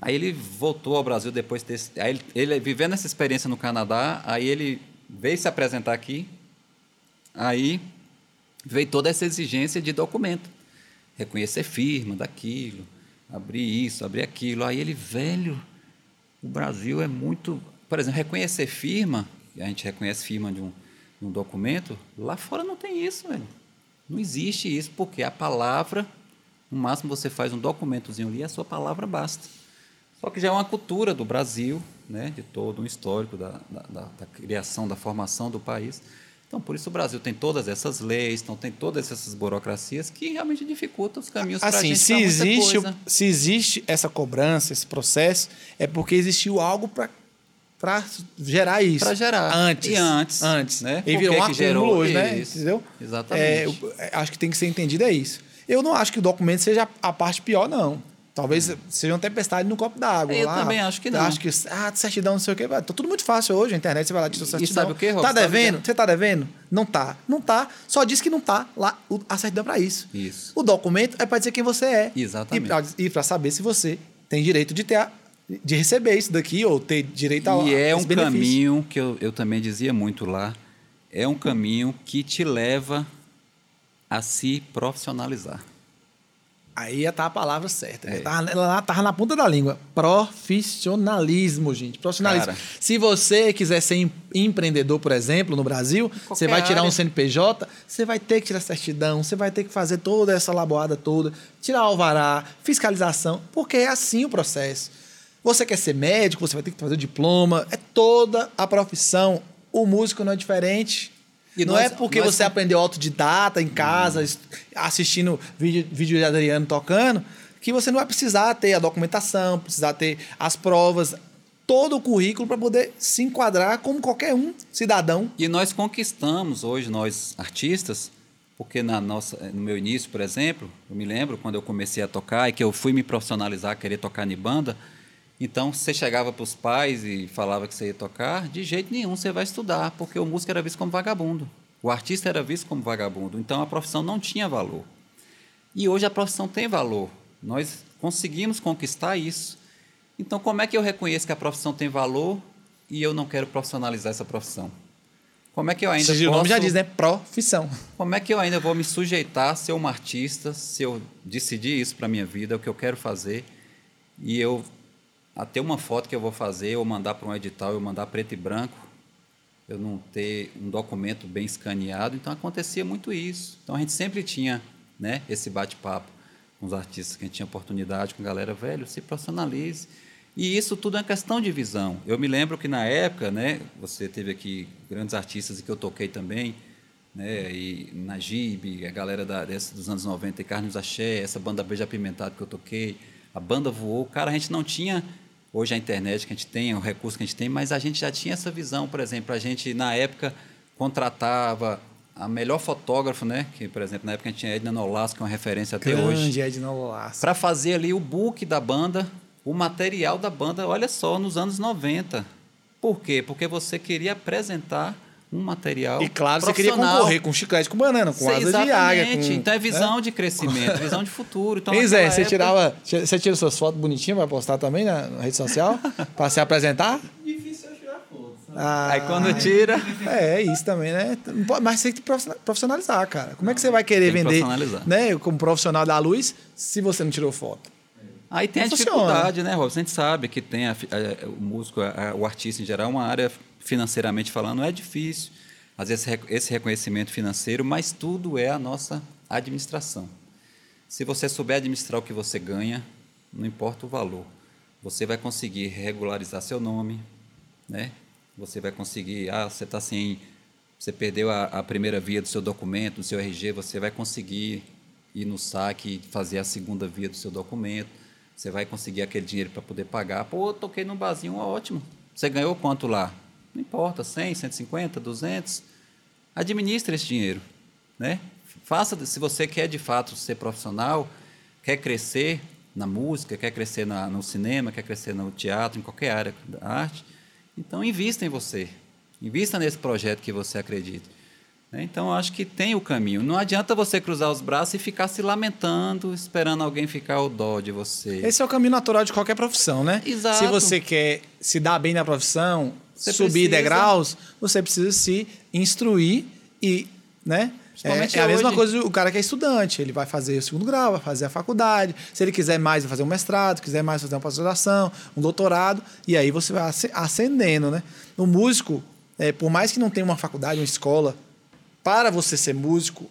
Aí ele voltou ao Brasil depois desse. Aí ele, ele vivendo essa experiência no Canadá, aí ele veio se apresentar aqui. Aí veio toda essa exigência de documento. Reconhecer firma daquilo, abrir isso, abrir aquilo. Aí ele, velho, o Brasil é muito. Por exemplo, reconhecer firma, a gente reconhece firma de um, de um documento, lá fora não tem isso, velho. Não existe isso, porque a palavra, no máximo você faz um documentozinho ali, a sua palavra basta. Só que já é uma cultura do Brasil, né, de todo um histórico da, da, da- da criação, da formação do país. Então, por isso o Brasil tem todas essas leis, então tem todas essas burocracias que realmente dificultam os caminhos para a Assim, gente se existe, coisa. se existe essa cobrança, esse processo, é porque existiu algo para para gerar isso. Pra gerar. Antes. E antes, Antes. né? E virou um acúmulo gerou hoje, né? isso? Entendeu? Exatamente. É, eu- é, acho que tem que ser entendido é isso. Eu não acho que o documento seja a parte pior, não. Talvez seja uma tempestade no copo d'água. Eu lá. também acho que não. Acho que, ah, certidão, não sei o quê. Tá tudo muito fácil hoje, a internet, você vai lá, tira sua E certidão. sabe o quê, Rob? Tá devendo? Você tá devendo? Não tá. Não tá. Só diz que não tá lá a certidão para isso. Isso. O documento é para dizer quem você é. Exatamente. E para saber se você tem direito de ter a- de receber isso daqui ou ter direito a E é um benefício. caminho que eu, eu também dizia muito lá, é um caminho que te leva a se profissionalizar. Aí ia estar a palavra certa. É. Tava, ela tava na ponta da língua. Profissionalismo, gente. Profissionalismo. Cara. Se você quiser ser em- empreendedor, por exemplo, no Brasil, você vai tirar um. CNPJ, você vai ter que tirar certidão, você vai ter que fazer toda essa laboada toda, tirar alvará, fiscalização, porque é assim o processo. Você quer ser médico, você vai ter que fazer o diploma, é toda a profissão. O músico não é diferente. E não nós- é porque você aprendeu autodidata em casa, est- assistindo vídeo, vídeo de Adriano tocando, que você não vai precisar ter a documentação, precisar ter as provas, todo o currículo para poder se enquadrar como qualquer um cidadão. E nós conquistamos hoje, nós artistas, porque na nossa, no meu início, por exemplo, eu me lembro quando eu comecei a tocar e que eu fui me profissionalizar, querer tocar em banda, então você chegava para os pais e falava que você ia tocar, de jeito nenhum você vai estudar, porque o músico era visto como vagabundo, o artista era visto como vagabundo, então a profissão não tinha valor. E hoje a profissão tem valor, nós conseguimos conquistar isso. Então, como é que eu reconheço que a profissão tem valor e eu não quero profissionalizar essa profissão? Como é que eu ainda Ou seja, O nome já posso- diz, né? Profissão. Como é que eu ainda vou me sujeitar a ser uma artista se eu decidir isso para minha vida, é o que eu quero fazer, e eu até uma foto que eu vou fazer, eu mandar para um edital, eu mandar preto e branco, eu não ter um documento bem escaneado, então acontecia muito isso. Então a gente sempre tinha, né, esse bate-papo com os artistas que a gente tinha oportunidade, com a galera, velho, se profissionalize. E isso tudo é questão de visão. Eu me lembro que na época, né, você teve aqui grandes artistas e que eu toquei também, né? E Najib, a galera da, dessa, dos anos 90, e Carlos Axé, essa banda Beija Apimentado que eu toquei, a banda voou. Cara, a gente não tinha hoje a internet que a gente tem, o recurso que a gente tem, mas a gente já tinha essa visão, por exemplo, a gente na época contratava a melhor fotógrafo, né? Que, por exemplo, na época a gente tinha Edna Nolasco, que é uma referência até Grande hoje. Edna Nolasco. Para fazer ali o book da banda, o material da banda, olha só, nos anos 90. Por quê? Porque você queria apresentar um material E claro, você queria concorrer com chiclete com banana, com asa de águia. Com, então é visão né? de crescimento, visão de futuro. Então, Pois é, você época- tirava. Você tira suas fotos bonitinhas para postar também na, rede social? para se apresentar? Difícil eu tirar foto, sabe? Ah, Aí quando tira. É, é isso também, né? Mas você tem que profissional- profissionalizar, cara. Como é que você vai querer Tem que vender, profissionalizar. né, como profissional da luz, se você não tirou foto? Aí tem Não a funciona. dificuldade, né, Robson? A gente sabe que tem a a- o músico, a- a- o artista em geral, uma área financeiramente falando, é difícil. Às vezes esse reconhecimento financeiro, mas tudo é a nossa administração. Se você souber administrar o que você ganha, não importa o valor, você vai conseguir regularizar seu nome, né? Você vai conseguir, ah, você está sem, você perdeu a, a primeira via do seu documento, do seu RG, você vai conseguir ir no saque e fazer a segunda via do seu documento. Você vai conseguir aquele dinheiro para poder pagar. Pô, toquei num barzinho, ótimo. Você ganhou quanto lá? Não importa, 100, 150, 200. Administre esse dinheiro, né? Faça, se você quer de fato ser profissional, quer crescer na música, quer crescer na, no cinema, quer crescer no teatro, em qualquer área da arte, então invista em você. Invista nesse projeto que você acredita. né? Então, acho que tem o caminho. Não adianta você cruzar os braços e ficar se lamentando, esperando alguém ficar o dó de você. Esse é o caminho natural de qualquer profissão, né? Exato. Se você quer se dar bem na profissão, Você subir precisa- degraus, você precisa se instruir e, né? É, é a mesma hoje. coisa o cara que é estudante, ele vai fazer o segundo grau, vai fazer a faculdade. Se ele quiser mais, vai fazer um mestrado, quiser mais, fazer uma pós-graduação, um doutorado, e aí você vai asce- ascendendo, né? O músico, é, por mais que não tenha uma faculdade, uma escola, para você ser músico,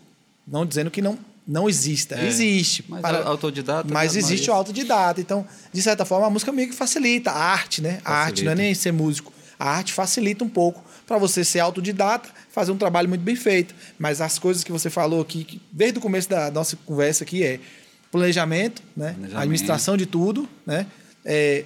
não dizendo que não, não exista, É, existe. mas para- autodidata, Mas né, existe Maria? o autodidata. Então, de certa forma, a música meio que facilita. A arte, né? A arte não é Facilita. nem ser músico. A arte facilita um pouco para você ser autodidata, fazer um trabalho muito bem feito. Mas as coisas que você falou aqui, que desde o começo da nossa conversa aqui, é planejamento, né? Planejamento. administração de tudo, né? É,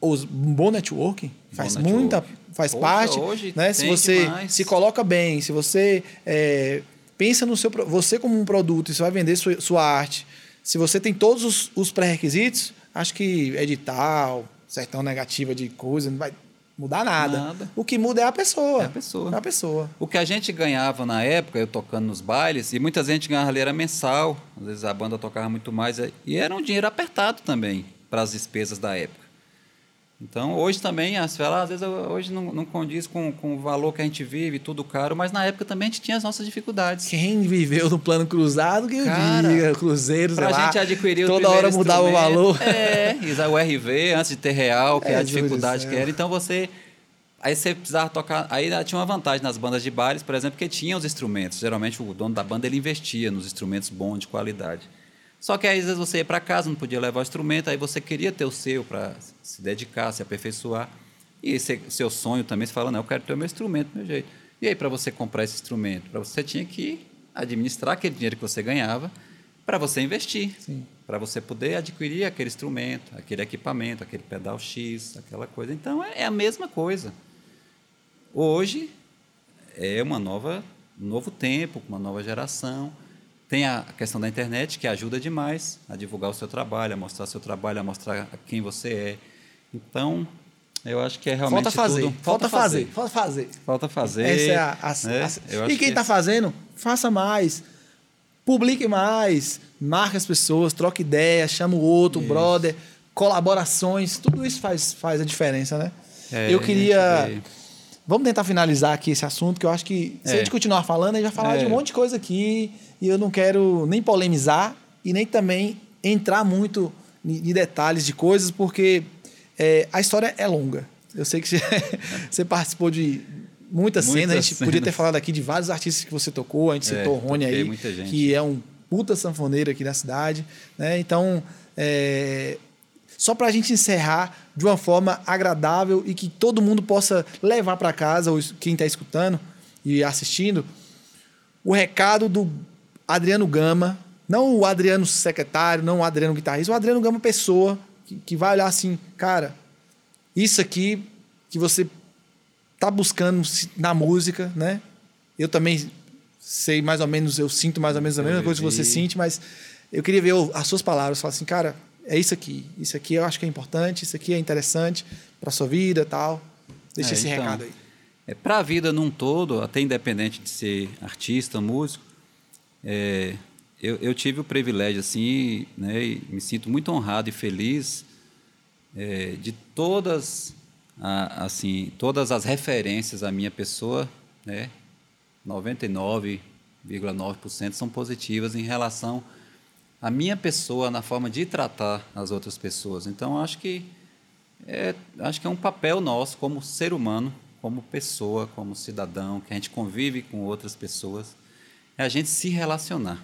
os, um bom networking faz muita faz Poxa, parte hoje né se você demais. se coloca bem se você é, pensa no seu você como um produto e você vai vender sua, sua arte se você tem todos os, os pré-requisitos acho que edital sertão negativa de coisa vai mudar nada. Nada. o que muda é a pessoa É a pessoa. é a pessoa O que a gente ganhava na época, eu tocando nos bailes, e muita gente ganhava ali era mensal, às vezes a banda tocava muito mais, e era um dinheiro apertado também para as despesas da época. Então, hoje também, as às vezes hoje não, não condiz com, com o valor que a gente vive, tudo caro, mas na época também a gente tinha as nossas dificuldades. quem viveu no plano cruzado que eu diga cruzeiro sei Pra lá, gente adquirir o toda hora mudava o valor É, o RV antes de ter real, que é, É, a dificuldade que era. Então você. Aí você precisava tocar. Aí tinha uma vantagem nas bandas de bailes, por exemplo, que tinha os instrumentos. Geralmente o dono da banda ele investia nos instrumentos bons, de qualidade. Só que aí, às vezes você ia para casa, não podia levar o instrumento, aí você queria ter o seu para se dedicar, se aperfeiçoar. E esse seu sonho também, você fala, não, eu quero ter o meu instrumento, do meu jeito. E aí, para você comprar esse instrumento, para você tinha que administrar aquele dinheiro que você ganhava para você investir, para você poder adquirir aquele instrumento, aquele equipamento, aquele pedal X, aquela coisa. Então é, é a mesma coisa. Hoje é uma nova, um novo tempo, uma nova geração. Tem a questão da internet que ajuda demais a divulgar o seu trabalho, a mostrar o seu trabalho, a mostrar quem você é. Então, eu acho que é realmente falta fazer tudo. falta fazer falta fazer Falta fazer. Essa é a, a- né? a- e quem que- está fazendo, faça mais. Publique mais. Marque as pessoas, troque ideias, chama o outro, o brother, colaborações. Tudo isso faz, faz a diferença, né? É, Eu queria. Vamos tentar finalizar aqui esse assunto, que eu acho que se É. a gente continuar falando, a gente vai falar É. de um monte de coisa aqui. E eu não quero nem polemizar e nem também entrar muito em detalhes de coisas, porque é, a história é longa. Eu sei que você, você participou de muitas, Muitas cenas, a gente podia ter cenas. falado aqui de vários artistas que você tocou, a gente É, citou o Rony aí, muita gente. que é um puta sanfoneiro aqui na cidade. Né? Então, é, só para a gente encerrar de uma forma agradável e que todo mundo possa levar para casa, ou quem está escutando e assistindo, o recado do Adriano Gama, não o Adriano secretário, não o Adriano guitarrista, o Adriano Gama pessoa, que, que vai olhar assim, cara, isso aqui que você tá buscando na música, né? Eu também sei mais ou menos, eu sinto mais ou menos a mesma coisa que você sente, mas eu queria ver as suas palavras, falar assim, cara, é isso aqui, isso aqui eu acho que é importante, isso aqui é interessante para sua vida, tal. Deixa É, esse então, recado aí. É, para a vida num todo, até independente de ser artista, músico, é, eu, eu tive o privilégio, assim, né, e me sinto muito honrado e feliz é, de todas, a- assim, todas as referências à minha pessoa, né, 99,9% são positivas em relação à minha pessoa na forma de tratar as outras pessoas. Então, acho que é, acho que é um papel nosso como ser humano, como pessoa, como cidadão, que a gente convive com outras pessoas, é a gente se relacionar.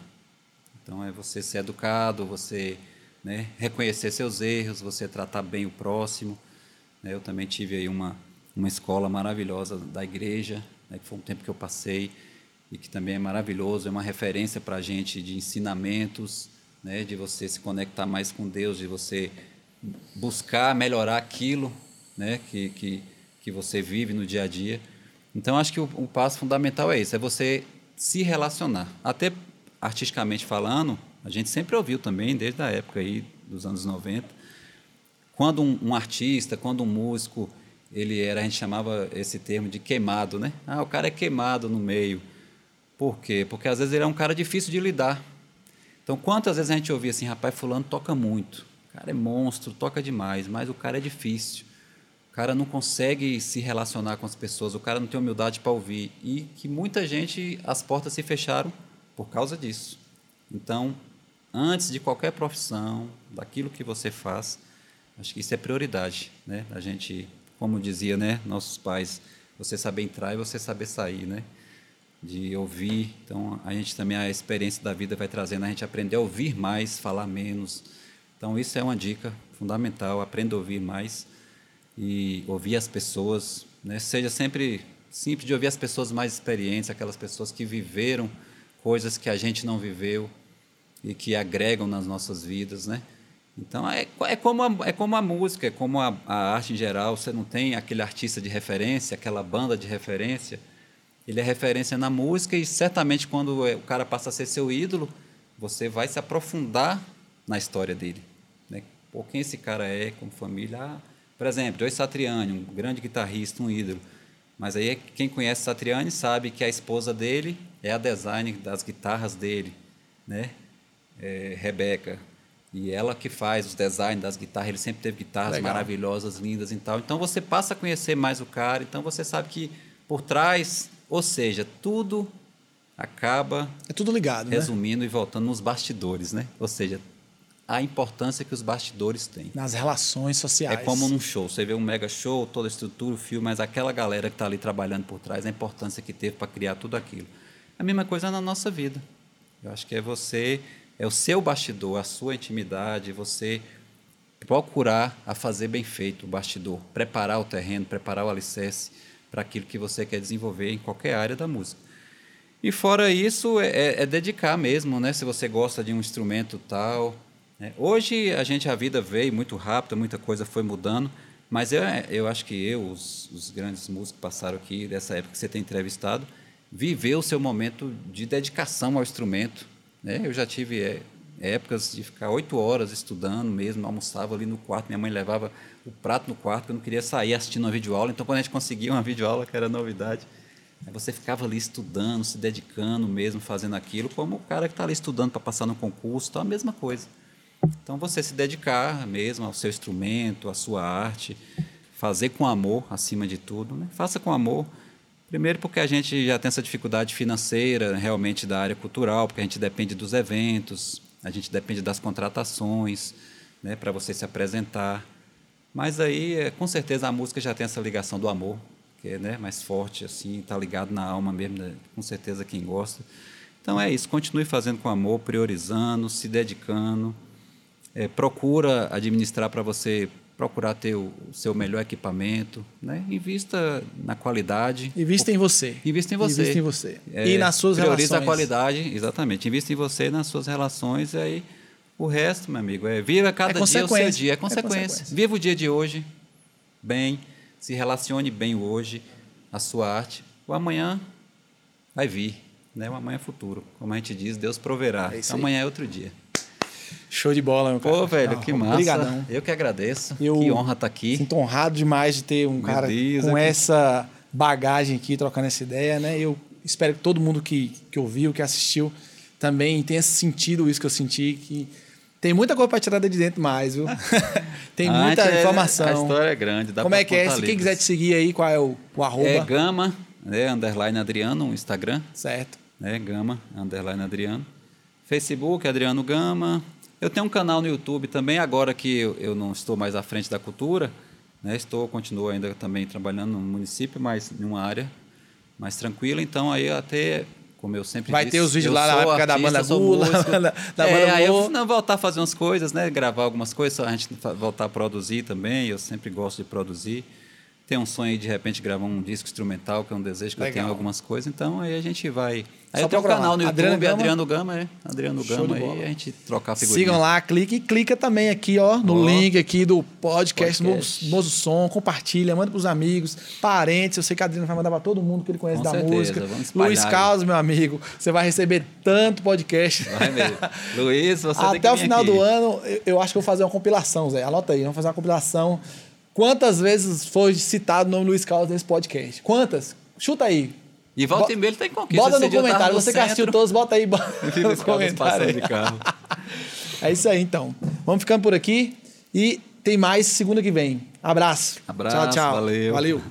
Então é você ser educado, você né, reconhecer seus erros, você tratar bem o próximo. né? Eu também tive aí uma, uma escola maravilhosa da igreja, né, que foi um tempo que eu passei e que também é maravilhoso, é uma referência para a gente de ensinamentos, né, de você se conectar mais com Deus, de você buscar melhorar aquilo né, que, que, que você vive no dia a dia. Então, acho que o, o passo fundamental é isso, é você se relacionar. Até artisticamente falando, a gente sempre ouviu também, desde a época aí dos anos 90, quando um, um artista, quando um músico, ele era, a gente chamava esse termo de queimado, né? Ah, o cara é queimado no meio. Por quê? Porque às vezes ele é um cara difícil de lidar. Então, quantas vezes a gente ouvia assim, rapaz, fulano toca muito, o cara é monstro, toca demais, mas o cara é difícil. O cara não consegue se relacionar com as pessoas, o cara não tem humildade para ouvir. E que muita gente, as portas se fecharam por causa disso. Então, antes de qualquer profissão, daquilo que você faz, acho que isso é prioridade, né? A gente, como dizia, né, nossos pais, você saber entrar e você saber sair, né? De ouvir. Então, a gente também a experiência da vida vai trazendo a gente aprender a ouvir mais, falar menos. Então, isso é uma dica fundamental, aprenda a ouvir mais e ouvir as pessoas, né? Seja sempre simples de ouvir as pessoas mais experientes, aquelas pessoas que viveram coisas que a gente não viveu e que agregam nas nossas vidas, né? Então é, é, como, a, é como a música, é como a, a arte em geral. Você não tem aquele artista de referência, aquela banda de referência. Ele é referência na música e certamente quando o cara passa a ser seu ídolo, você vai se aprofundar na história dele. Né? Pô, quem esse cara é como família? Ah, por exemplo, Joe Satriani, um grande guitarrista, um ídolo. Mas aí quem conhece Satriani sabe que a esposa dele é a design das guitarras dele, né? É, Rebeca. E ela que faz os designs das guitarras, ele sempre teve guitarras Legal. maravilhosas, lindas e tal. Então você passa a conhecer mais o cara, então você sabe que por trás, ou seja, tudo acaba É tudo ligado, né? resumindo e voltando nos bastidores, né? Ou seja, a importância que os bastidores têm. Nas relações sociais. É como num show. Você vê um mega show, toda a estrutura, o filme, mas aquela galera que está ali trabalhando por trás, a importância que teve para criar tudo aquilo. A mesma coisa na nossa vida. Eu acho que é você, é o seu bastidor, a sua intimidade, você procurar a fazer bem feito o bastidor, preparar o terreno, preparar o alicerce para aquilo que você quer desenvolver em qualquer área da música. E fora isso, é, é- é dedicar mesmo, né? Se você gosta de um instrumento tal. né? Hoje a gente, a vida veio muito rápida, muita coisa foi mudando, mas eu, eu acho que eu, os, os grandes músicos que passaram aqui, dessa época que você tem entrevistado, viveu o seu momento de dedicação ao instrumento. Né? Eu já tive é, épocas de ficar oito horas estudando mesmo, almoçava ali no quarto, minha mãe levava o prato no quarto, porque eu não queria sair assistindo uma videoaula, então quando a gente conseguia uma videoaula, que era novidade, você ficava ali estudando, se dedicando mesmo, fazendo aquilo, como o cara que está ali estudando para passar no concurso, então a mesma coisa. Então você se dedicar mesmo ao seu instrumento, à sua arte, fazer com amor acima de tudo, né? Faça com amor. Primeiro porque a gente já tem essa dificuldade financeira realmente da área cultural, porque a gente depende dos eventos, a gente depende das contratações, né, para você se apresentar. Mas aí, é, com certeza, a música já tem essa ligação do amor, que é né, mais forte, assim, está ligado na alma mesmo, né, com certeza quem gosta. Então é isso, continue fazendo com amor, priorizando, se dedicando. É, procura administrar para você procurar ter o, o seu melhor equipamento, né? Invista na qualidade. Invista em você. Invista em você. Invista em você. É, e nas suas prioriza relações. a qualidade, exatamente. Invista em você e nas suas relações, e aí o resto, meu amigo, é viva cada É dia o seu dia. É É consequência. consequência. Viva o dia de hoje bem, se relacione bem hoje, a sua arte. O amanhã vai vir, né? O amanhã é futuro. Como a gente diz, Deus proverá. É aí. amanhã é outro dia. Show de bola, meu cara. Pô, velho, que massa. Obrigadão. Eu que agradeço. Eu que honra estar aqui. Sinto honrado demais de ter um Meu cara Deus, com é essa bagagem aqui, trocando essa ideia, né? Eu espero que todo mundo que, que ouviu, que assistiu, também tenha sentido isso que eu senti, que tem muita coisa para tirar de dentro mais, viu? tem Ah, muita é- informação. A história é grande. Dá Como é que é? Se quem quiser te seguir aí, qual é o, o arroba? É Gama, né? Underline Adriano, no Instagram. Certo. né? Gama, underline Adriano. Facebook, Adriano Gama. Eu tenho um canal no YouTube também, agora que eu, eu não estou mais à frente da cultura, né? Estou, continuo ainda também trabalhando no município, mas em uma área mais tranquila. Então, aí até, como eu sempre Vai disse, ter os vídeos lá na época da banda Gula, da- da é, banda aí eu não, voltar a fazer umas coisas, né? Gravar algumas coisas, a gente voltar a produzir também. Eu sempre gosto de produzir. Tem um sonho aí de repente gravar um disco instrumental, que é um desejo que eu Legal. tenho algumas coisas. Então aí a gente vai. Aí Só eu tenho um canal no YouTube, Adriano Adriano Gama. Gama, é. Adriano Show Gama aí a gente trocar a figurinha. Sigam lá, clique e clica também aqui, ó, no Ó. link aqui do podcast, Podcast. Moço, Moço Som, compartilha, manda pros amigos, parentes, eu sei que a Adriana vai mandar para todo mundo que ele conhece Com da certeza, música. Luiz. Carlos, meu amigo, você vai receber tanto podcast. Vai mesmo. Luiz, você Até o final aqui. do ano, eu, eu acho que eu vou fazer uma compilação, Zé. Anota aí, vamos fazer uma compilação. Quantas vezes foi citado o nome Luiz Carlos nesse podcast? Quantas? Chuta aí. E volta Bo- e meia ele tem conquista. Bota no tava comentário. no Você que assistiu centro, todos, bota aí bota no comentário. de carro. É isso aí, então. Vamos ficando por aqui e tem mais segunda que vem. Abraço. Abraço, Tchau, tchau. valeu. Valeu.